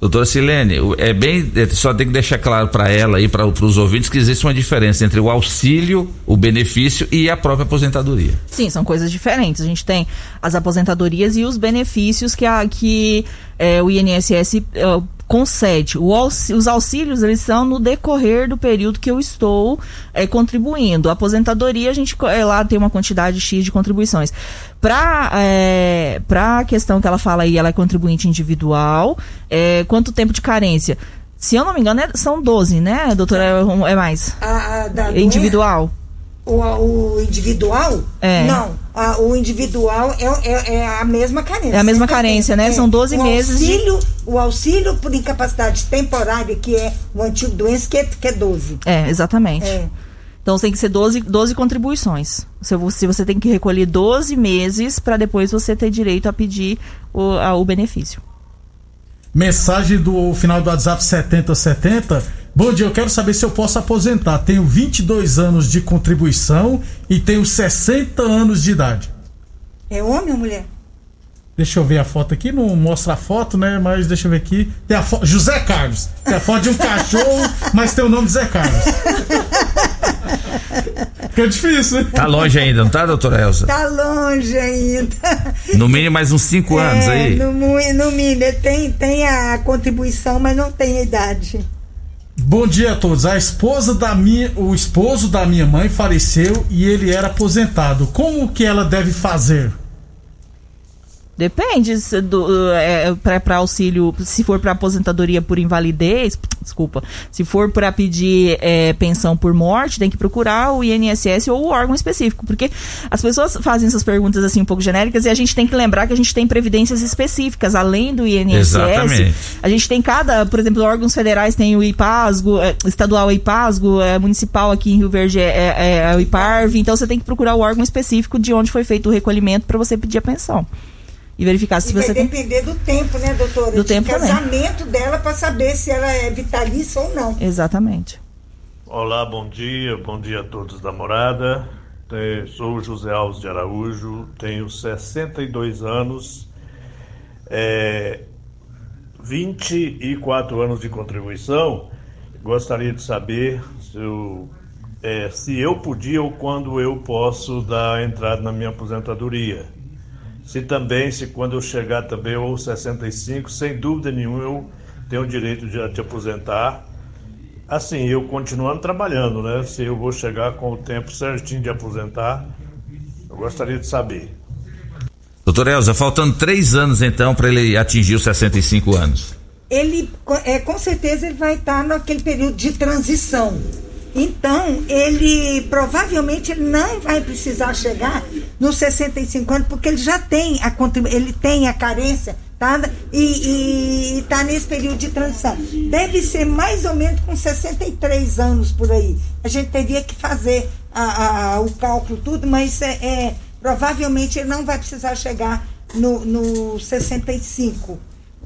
Doutora Silene, é bem. Só tem que deixar claro para ela e para os ouvintes que existe uma diferença entre o auxílio, o benefício e a própria aposentadoria. Sim, são coisas diferentes. A gente tem as aposentadorias e os benefícios que, a, que é, o INSS é, concede. Auxílio, os auxílios, eles são no decorrer do período que eu estou é, contribuindo. A aposentadoria, a gente é, lá tem uma quantidade X de contribuições. Para é, a questão que ela fala aí, ela é contribuinte individual. É, quanto tempo de carência? Se eu não me engano, é, são 12, né, doutora? É mais? A, a da individual. O, o individual? É. Não. A- o individual é, é- é a mesma carência. É a mesma carência, né? São 12 o meses de- Auxílio, O auxílio por incapacidade temporária, que é o antigo doença, que é, que é 12. É, exatamente. É. Então tem que ser 12, 12 contribuições. Se você, você tem que recolher 12 meses para depois você ter direito a pedir o, a- o benefício. Mensagem do final do WhatsApp 7070. Bom dia, eu quero saber se eu posso aposentar. Tenho 22 anos de contribuição e tenho 60 anos de idade. É homem ou mulher? Deixa eu ver a foto aqui, não mostra a foto, né? Mas deixa eu ver aqui. Tem a foto. José Carlos. Tem a foto de um cachorro, mas tem o nome de Zé Carlos. Fica difícil, né? Tá longe ainda, não tá, doutora Elza? Tá longe ainda. No mínimo mais uns 5 anos É, aí. No, no mínimo, ele tem, tem a contribuição, mas não tem a idade. Bom dia a todos. A esposa da minha, o esposo da minha mãe faleceu e ele era aposentado. Como que ela deve fazer? Depende se do é, para auxílio, se for para aposentadoria por invalidez, desculpa, se for para pedir é, pensão por morte, tem que procurar o INSS ou o órgão específico, porque as pessoas fazem essas perguntas assim um pouco genéricas e a gente tem que lembrar que a gente tem previdências específicas além do INSS. Exatamente. A gente tem cada, por exemplo, órgãos federais tem o IPASGO, é, estadual é IPASGO, é, municipal aqui em Rio Verde é, é- é o IPARV, então você tem que procurar o órgão específico de onde foi feito o recolhimento para você pedir a pensão. E verificar se e vai você tem. depender do tempo, né, doutora? Do de tempo também. casamento dela para saber se ela é vitalícia ou não. Exatamente. Olá, bom dia, bom dia a todos da morada. Te- Sou o José Alves de Araújo, tenho 62 anos, é, 24 anos de contribuição. Gostaria de saber se eu, é, se eu podia ou quando eu posso dar entrada na minha aposentadoria. Se também, se quando eu chegar também ou 65, sem dúvida nenhuma eu tenho o direito de te aposentar. Assim, eu continuando trabalhando, né? Se eu vou chegar com o tempo certinho de aposentar, eu gostaria de saber. Doutora Elza, faltando 3 anos então para ele atingir os 65 anos. Ele, é, com certeza, ele vai estar naquele período de transição. Então, ele provavelmente ele não vai precisar chegar nos 65 anos, porque ele já tem a ele tem a carência, tá? E está nesse período de transição. Deve ser mais ou menos com 63 anos por aí. A gente teria que fazer a- a- o cálculo tudo, mas é, é, provavelmente ele não vai precisar chegar no, no 65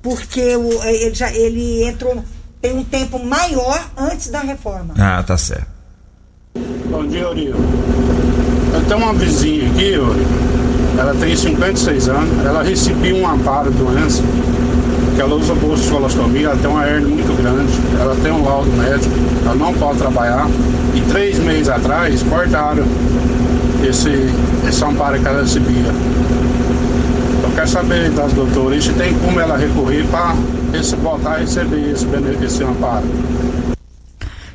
porque o, ele, já, ele entrou tem um tempo maior antes da reforma. Ah, tá certo. Bom dia, Uriel. Eu tenho uma vizinha aqui, Uri. Ela tem 56 anos. Ela recebeu um amparo de doença. Que ela usa bolsa de colostomia. Ela tem uma hernia muito grande. Ela tem um laudo médico. Ela não pode trabalhar. E três meses atrás cortaram esse, esse amparo que ela recebia. Eu quero saber das doutoras se tem como ela recorrer para voltar a receber esse, bene- esse amparo.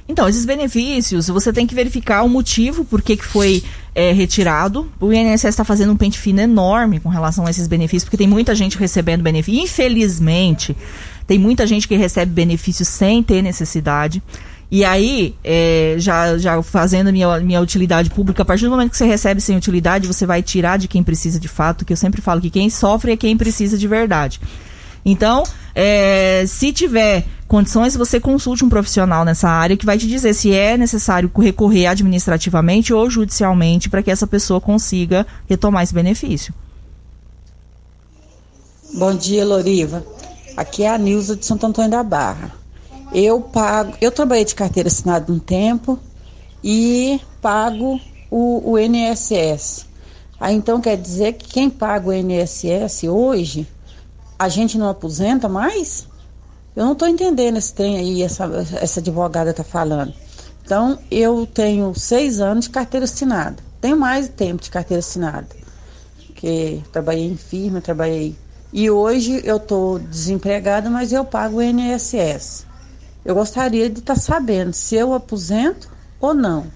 Então, esses benefícios, você tem que verificar o motivo por que, que foi é, retirado. O INSS está fazendo um pente fino enorme com relação a esses benefícios, porque tem muita gente recebendo benefício. Infelizmente, tem muita gente que recebe benefícios sem ter necessidade. E aí, é, já, já fazendo minha, minha utilidade pública, a partir do momento que você recebe sem utilidade, você vai tirar de quem precisa de fato, que eu sempre falo que quem sofre é quem precisa de verdade. Então, é, se tiver condições, você consulte um profissional nessa área que vai te dizer se é necessário recorrer administrativamente ou judicialmente para que essa pessoa consiga retomar esse benefício. Bom dia, Loriva. Aqui é a Nilza de Santo Antônio da Barra. Eu pago, eu trabalhei de carteira assinada um tempo e pago o, o INSS. Aí então quer dizer que quem paga o INSS hoje, a gente não aposenta mais? Eu não estou entendendo esse trem aí, essa, essa advogada está falando. Então, eu tenho seis anos de carteira assinada. Tenho mais tempo de carteira assinada. Porque trabalhei em firma, trabalhei. E hoje eu estou desempregada, mas eu pago o INSS. Eu gostaria de estar sabendo se eu aposento ou não.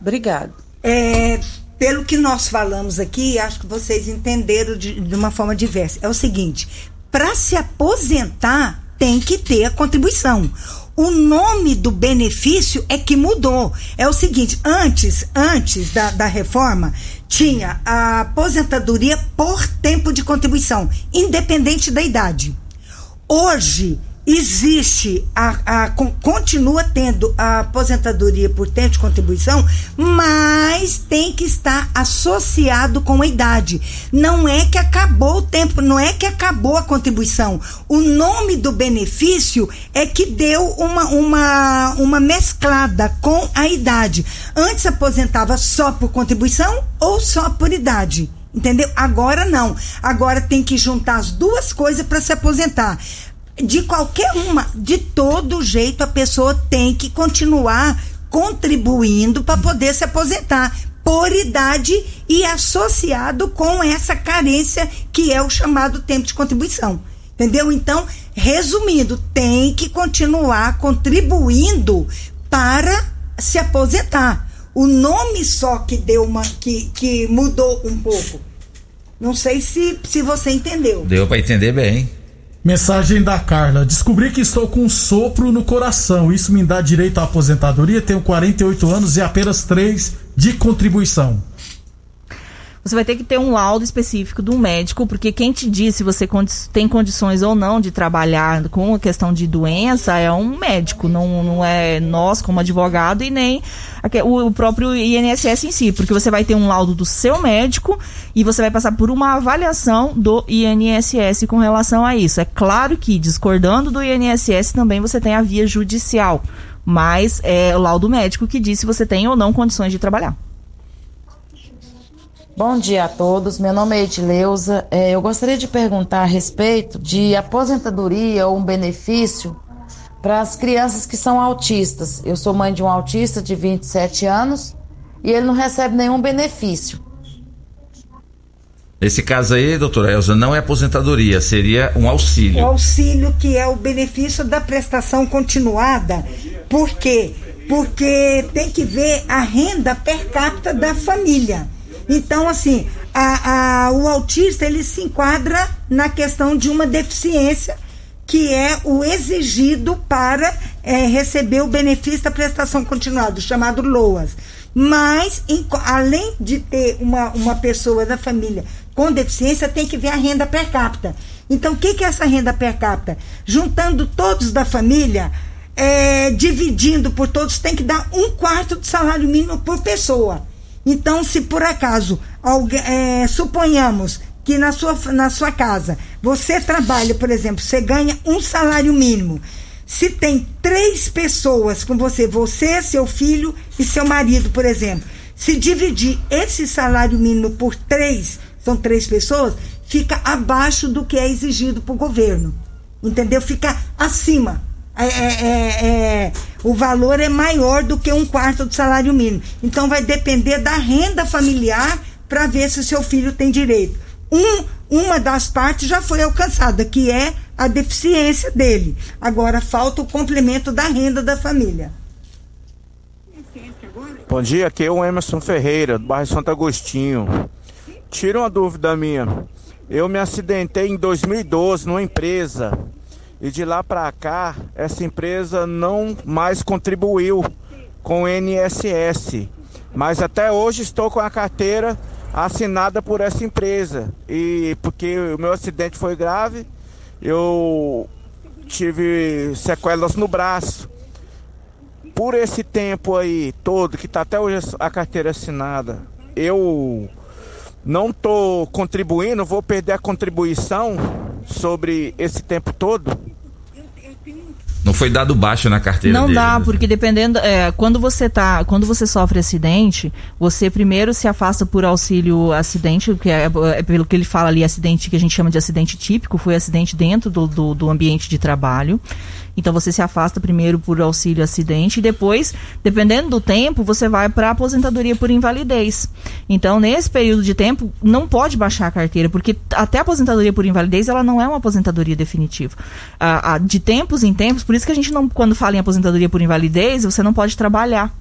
Obrigada. É, pelo que nós falamos aqui, acho que vocês entenderam de, de uma forma diversa. É o seguinte: para se aposentar, tem que ter a contribuição. O nome do benefício é que mudou. É o seguinte, antes, antes da, da reforma, tinha a aposentadoria por tempo de contribuição, independente da idade. Hoje existe a, a, continua tendo a aposentadoria por tempo de contribuição, mas tem que estar associado com a idade. Não é que acabou o tempo, não é que acabou a contribuição. O nome do benefício é que deu uma, uma, uma mesclada com a idade. Antes aposentava só por contribuição ou só por idade. Entendeu? Agora não. Agora tem que juntar as duas coisas para se aposentar de qualquer uma, de todo jeito a pessoa tem que continuar contribuindo para poder se aposentar por idade e associado com essa carência que é o chamado tempo de contribuição. Entendeu? Então, resumindo, tem que continuar contribuindo para se aposentar. O nome só que deu uma que, que mudou um pouco. Não sei se, se você entendeu. Deu para entender bem. Mensagem da Carla. Descobri que estou com um sopro no coração. Isso me dá direito à aposentadoria. Tenho 48 anos e apenas 3 de contribuição você vai ter que ter um laudo específico um médico, porque quem te diz se você tem condições ou não de trabalhar com a questão de doença é um médico, não, não é nós como advogado e nem o próprio INSS em si, porque você vai ter um laudo do seu médico e você vai passar por uma avaliação do INSS com relação a isso. É claro que, discordando do INSS, também você tem a via judicial, mas é o laudo médico que diz se você tem ou não condições de trabalhar. Bom dia a todos, meu nome é Edileuza. É, eu gostaria de perguntar a respeito de aposentadoria ou um benefício para as crianças que são autistas. Eu sou mãe de um autista de 27 anos e ele não recebe nenhum benefício. Esse caso aí, doutora Elza, não é aposentadoria, seria um auxílio. O auxílio que é o benefício da prestação continuada. Por quê? Porque tem que ver a renda per capita da família. Então, assim, a, a, o autista ele se enquadra na questão de uma deficiência que é o exigido para é, receber o benefício da prestação continuada, chamado LOAS. Mas, em, além de ter uma, uma pessoa da família com deficiência, tem que ver a renda per capita. Então, o que, que é essa renda per capita? Juntando todos da família, é, dividindo por todos, tem que dar um quarto do salário mínimo por pessoa. Então, se por acaso, alguém, é, suponhamos que na sua, na sua casa você trabalha, por exemplo, você ganha um salário mínimo. Se tem três pessoas com você, você, seu filho e seu marido, por exemplo, se dividir esse salário mínimo por três, são três pessoas, fica abaixo do que é exigido para o governo. Entendeu? Fica acima. É, é, é, é, o valor é maior do que um quarto do salário mínimo. Então vai depender da renda familiar para ver se o seu filho tem direito. Um, uma das partes já foi alcançada, que é a deficiência dele. Agora falta o complemento da renda da família. Bom dia, aqui é o Emerson Ferreira, do bairro Santo Agostinho. Tira uma dúvida minha. Eu me acidentei em 2012 numa empresa e de lá para cá, essa empresa não mais contribuiu com o NSS. Mas até hoje estou com a carteira assinada por essa empresa. E porque o meu acidente foi grave, eu tive sequelas no braço. Por esse tempo aí todo, que está até hoje a carteira assinada, eu não estou contribuindo, vou perder a contribuição sobre esse tempo todo. Não foi dado baixa na carteira Não dele, dá, né? porque dependendo, é, quando você tá, quando você sofre acidente, você primeiro se afasta por auxílio acidente, que é, é, pelo que ele fala ali, acidente que a gente chama de acidente típico, foi acidente dentro do, do, do ambiente de trabalho. Então você se afasta primeiro por auxílio acidente e depois, dependendo do tempo, você vai para aposentadoria por invalidez. Então, nesse período de tempo, não pode baixar a carteira, porque até a aposentadoria por invalidez, ela não é uma aposentadoria definitiva. Ah, de tempos em tempos, por isso que a gente não, quando fala em aposentadoria por invalidez, você não pode trabalhar.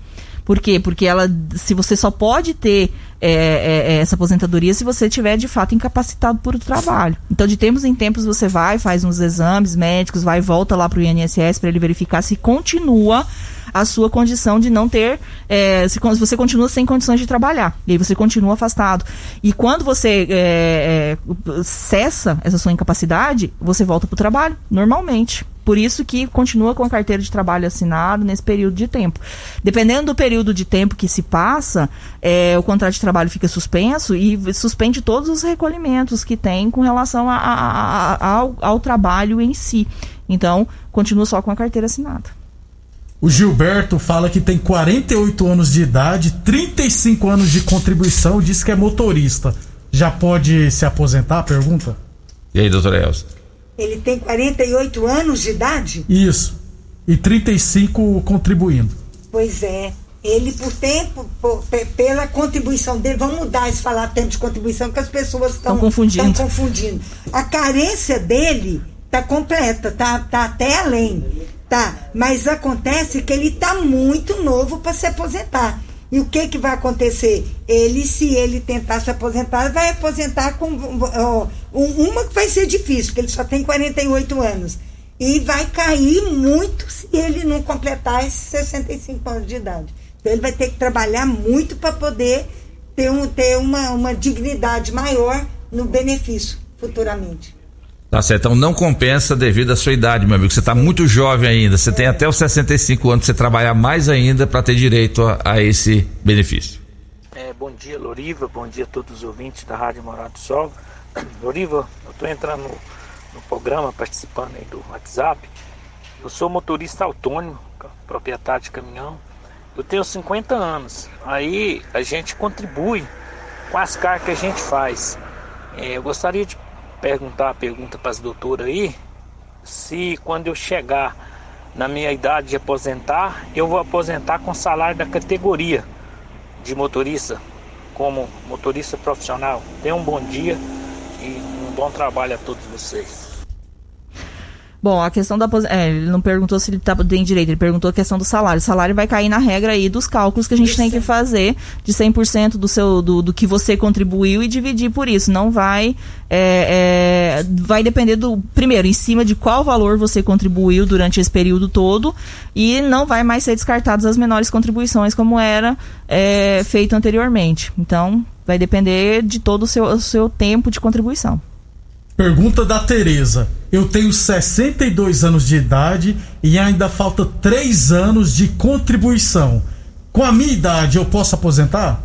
Por quê? Porque ela, se você só pode ter é, é, essa aposentadoria se você tiver de fato incapacitado por o trabalho. Então, de tempos em tempos, você vai, faz uns exames médicos, vai volta lá para o INSS para ele verificar se continua a sua condição de não ter. É, se, você continua sem condições de trabalhar. E aí você continua afastado. E quando você é, é, cessa essa sua incapacidade, você volta para o trabalho, normalmente. Por isso que continua com a carteira de trabalho assinado nesse período de tempo. Dependendo do período de tempo que se passa, é, o contrato de trabalho fica suspenso e suspende todos os recolhimentos que tem com relação a, a, a, ao, ao trabalho em si. Então, continua só com a carteira assinada. O Gilberto fala que tem 48 anos de idade, 35 anos de contribuição, diz que é motorista. Já pode se aposentar? Pergunta. E aí, doutora Elza? Ele tem 48 anos de idade? Isso. E 35 contribuindo. Pois é. Ele, por tempo, por, pela contribuição dele, vamos mudar esse falar tempo de contribuição, que as pessoas estão confundindo. confundindo. A carência dele tá completa, tá, tá até além. Tá, mas acontece que ele tá muito novo para se aposentar. E o que que vai acontecer? Ele, se ele tentar se aposentar, vai aposentar com ó, uma que vai ser difícil, porque ele só tem 48 anos. E vai cair muito se ele não completar esses 65 anos de idade. Então ele vai ter que trabalhar muito para poder ter, um, ter uma, uma dignidade maior no benefício futuramente. Tá certo, então não compensa devido à sua idade, meu amigo. Você está muito jovem ainda. Você tem até os 65 anos você trabalhar mais ainda para ter direito a, a, esse benefício. É, bom dia, Loriva. Bom dia a todos os ouvintes da Rádio Morado do Sol. Loriva, eu estou entrando no, no, programa, participando aí do WhatsApp. Eu sou motorista autônomo, proprietário de caminhão. Eu tenho 50 anos. Aí a gente contribui com as cargas que a gente faz. É, eu gostaria de perguntar a pergunta para as doutoras aí, se quando eu chegar na minha idade de aposentar, eu vou aposentar com salário da categoria de motorista, como motorista profissional. Tenha um bom dia e um bom trabalho a todos vocês. Bom, a questão da é, ele não perguntou se ele tá tem direito, ele perguntou a questão do salário. O salário vai cair na regra aí dos cálculos que a gente isso. tem que fazer de 100% do seu do, do que você contribuiu e dividir por isso. Não vai é, é, vai depender do primeiro em cima de qual valor você contribuiu durante esse período todo e não vai mais ser descartadas as menores contribuições como era é, feito anteriormente. Então, vai depender de todo o seu, o seu tempo de contribuição. Pergunta da Tereza. Eu tenho 62 anos de idade e ainda falta 3 anos de contribuição. Com a minha idade, eu posso aposentar?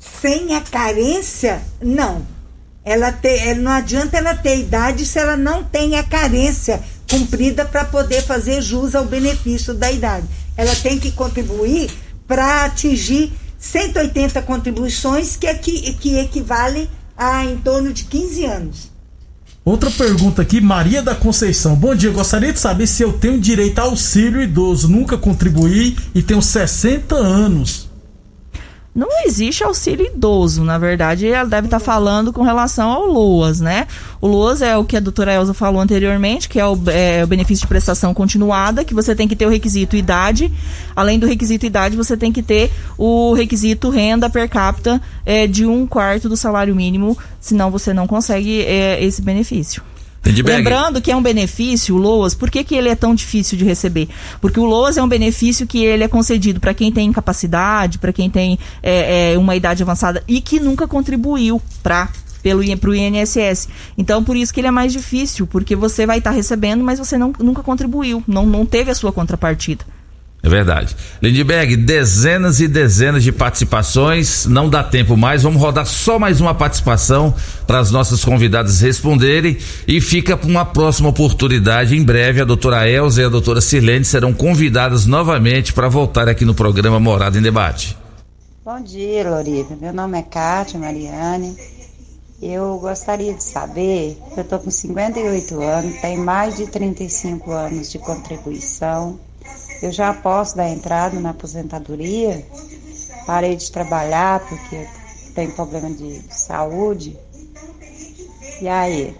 Sem a carência, não. Ela te, não adianta ela ter idade se ela não tem a carência cumprida para poder fazer jus ao benefício da idade. Ela tem que contribuir para atingir 180 contribuições que, que, que equivalem há em torno de 15 anos. Outra pergunta aqui, Maria da Conceição. Bom dia, gostaria de saber se eu tenho direito a auxílio idoso. Nunca contribuí e tenho 60 anos não existe auxílio idoso. Na verdade, ela deve estar tá falando com relação ao LOAS, né? O LOAS é o que a doutora Elza falou anteriormente, que é o, é o, benefício de prestação continuada, que você tem que ter o requisito idade. Além do requisito idade, você tem que ter o requisito renda per capita é, de um quarto do salário mínimo, senão você não consegue é, esse benefício. Lembrando que é um benefício, o LOAS, por que, que ele é tão difícil de receber? Porque o LOAS é um benefício que ele é concedido para quem tem incapacidade, para quem tem é, é, uma idade avançada e que nunca contribuiu para pelo pro INSS. Então, por isso que ele é mais difícil, porque você vai estar tá recebendo, mas você não, nunca contribuiu, não, não teve a sua contrapartida. É verdade. Lindberg, dezenas e dezenas de participações, não dá tempo mais, vamos rodar só mais uma participação para as nossas convidadas responderem e fica para uma próxima oportunidade. Em breve, a doutora Elza e a doutora Sirlene serão convidadas novamente para voltar aqui no programa Morada em Debate. Bom dia, Lorita. Meu nome é Kátia Mariane. Eu gostaria de saber, eu estou com 58 anos, tenho mais de 35 anos de contribuição eu já posso dar entrada na aposentadoria. Parei de trabalhar porque tenho problema de saúde. E aí?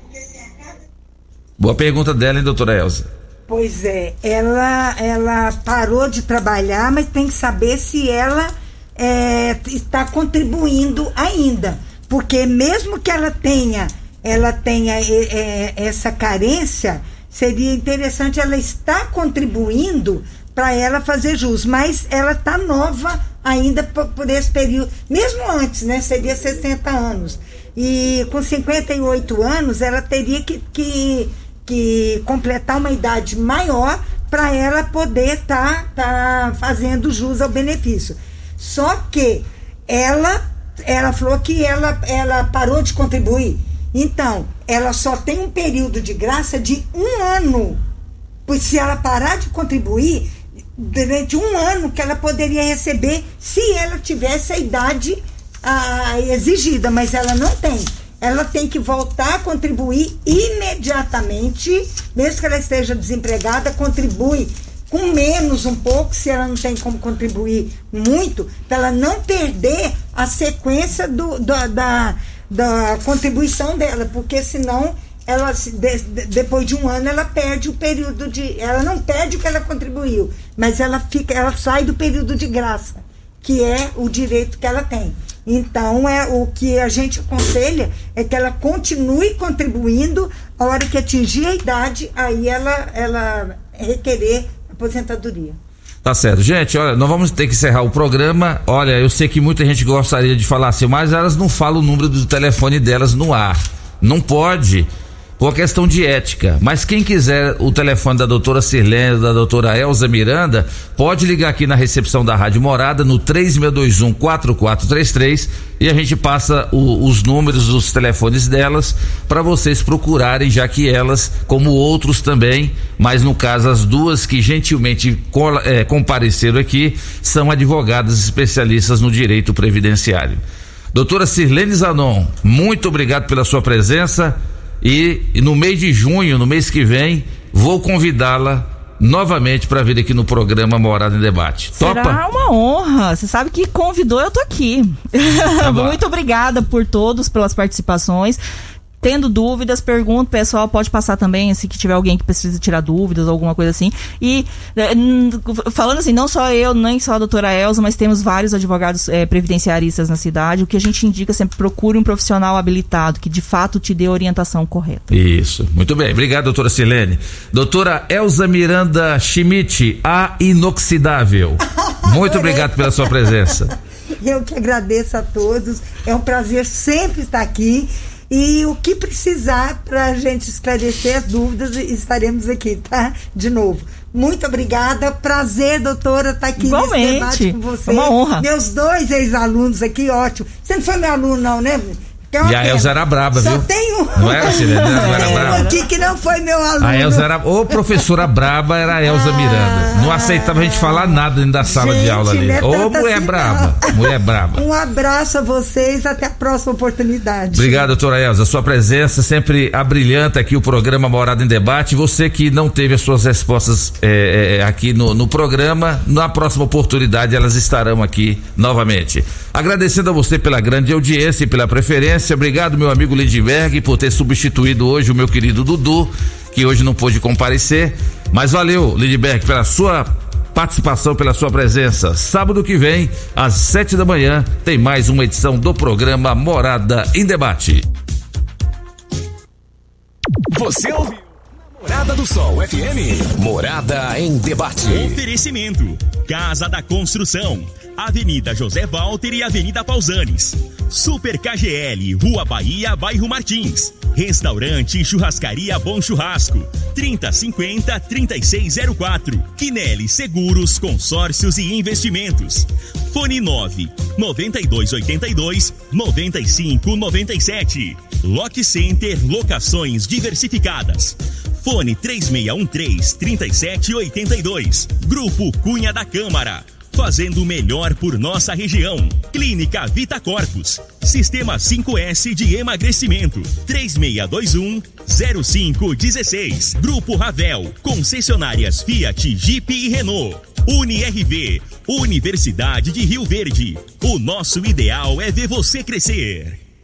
Boa pergunta dela, hein, doutora Elza? Pois é, ela, ela parou de trabalhar, mas tem que saber se ela é, está contribuindo ainda, porque mesmo que ela tenha, ela tenha é, é, essa carência, seria interessante ela estar contribuindo para ela fazer jus, mas ela está nova ainda por, por, esse período, mesmo antes, né? Seria 60 anos. E com 58 anos, ela teria que, que, que completar uma idade maior para ela poder estar tá, tá fazendo jus ao benefício. Só que ela, ela falou que ela, ela parou de contribuir. Então, ela só tem um período de graça de um ano. Pois se ela parar de contribuir, durante um ano que ela poderia receber se ela tivesse a idade ah, exigida, mas ela não tem. Ela tem que voltar a contribuir imediatamente, mesmo que ela esteja desempregada, contribui com menos um pouco, se ela não tem como contribuir muito, para ela não perder a sequência do, do, da, da contribuição dela, porque senão ela de, depois de um ano ela perde o período de ela não perde o que ela contribuiu mas ela fica ela sai do período de graça que é o direito que ela tem então é o que a gente aconselha é que ela continue contribuindo a hora que atingir a idade aí ela ela requerer aposentadoria Tá certo. Gente, olha, nós vamos ter que encerrar o programa. Olha, eu sei que muita gente gostaria de falar assim, mas elas não falam o número do telefone delas no ar. Não pode por questão de ética. Mas quem quiser o telefone da doutora Sirlene, da doutora Elza Miranda, pode ligar aqui na recepção da Rádio Morada no 3621 4433 e a gente passa o, os números dos telefones delas para vocês procurarem, já que elas, como outros também, mas no caso as duas que gentilmente é, compareceram aqui, são advogadas especialistas no direito previdenciário. Doutora Sirlene Zanon, muito obrigado pela sua presença. E, e no mês de junho, no mês que vem, vou convidá-la novamente para vir aqui no programa Morada em Debate. Será Topa? uma honra. Você sabe que convidou, eu tô aqui. Tá Muito obrigada por todos, pelas participações. Tendo dúvidas, pergunta, pessoal pode passar também, se tiver alguém que precisa tirar dúvidas, alguma coisa assim. E é, falando assim, não só eu, nem só a doutora Elza, mas temos vários advogados é, previdenciaristas na cidade. O que a gente indica sempre procure um profissional habilitado que de fato te dê a orientação correta. Isso. Muito bem. Obrigado, doutora Silene. Doutora Elza Miranda Schmidt, a inoxidável. Muito obrigado pela sua presença. Eu que agradeço a todos. É um prazer sempre estar aqui. E o que precisar para a gente esclarecer as dúvidas, estaremos aqui, tá? De novo. Muito obrigada. Prazer, doutora, estar tá aqui Igualmente. nesse debate com você. É uma honra. Meus dois ex-alunos aqui, ótimo. Você não foi meu aluno, não, né? É e a Elza era braba, Só viu? tem um. Não era, Silene? Não era braba? aqui que não foi meu aluno. A Elza era. Ô, professora braba era a Elza ah, Miranda. Não aceitava a gente falar nada dentro da sala gente, de aula ali. É Ô, mulher assim, braba. Não. Mulher braba. Um abraço a vocês. Até a próxima oportunidade. Obrigado, doutora Elza. Sua presença sempre abrilhanta aqui o programa Morada em Debate. Você que não teve as suas respostas é, é, aqui no, no programa, na próxima oportunidade elas estarão aqui novamente. Agradecendo a você pela grande audiência e pela preferência. Obrigado, meu amigo Lindbergh, por ter substituído hoje o meu querido Dudu, que hoje não pôde comparecer. Mas valeu, Lindbergh, pela sua participação, pela sua presença. Sábado que vem, às sete da manhã, tem mais uma edição do programa Morada em Debate. Você ouviu? Morada do Sol FM. Morada em debate. Oferecimento: Casa da Construção, Avenida José Walter e Avenida Pausanes. Super KGL, Rua Bahia, Bairro Martins. Restaurante Churrascaria Bom Churrasco. 3050 3604. Quinelli Seguros, Consórcios e Investimentos. Fone 9 9282 9597. Lock Center Locações Diversificadas. Fone 3613 3782. Grupo Cunha da Câmara. Fazendo o melhor por nossa região. Clínica Vita Corpus. Sistema 5S de emagrecimento. 3621 0516. Grupo Ravel. Concessionárias Fiat, Jeep e Renault. UniRV. Universidade de Rio Verde. O nosso ideal é ver você crescer.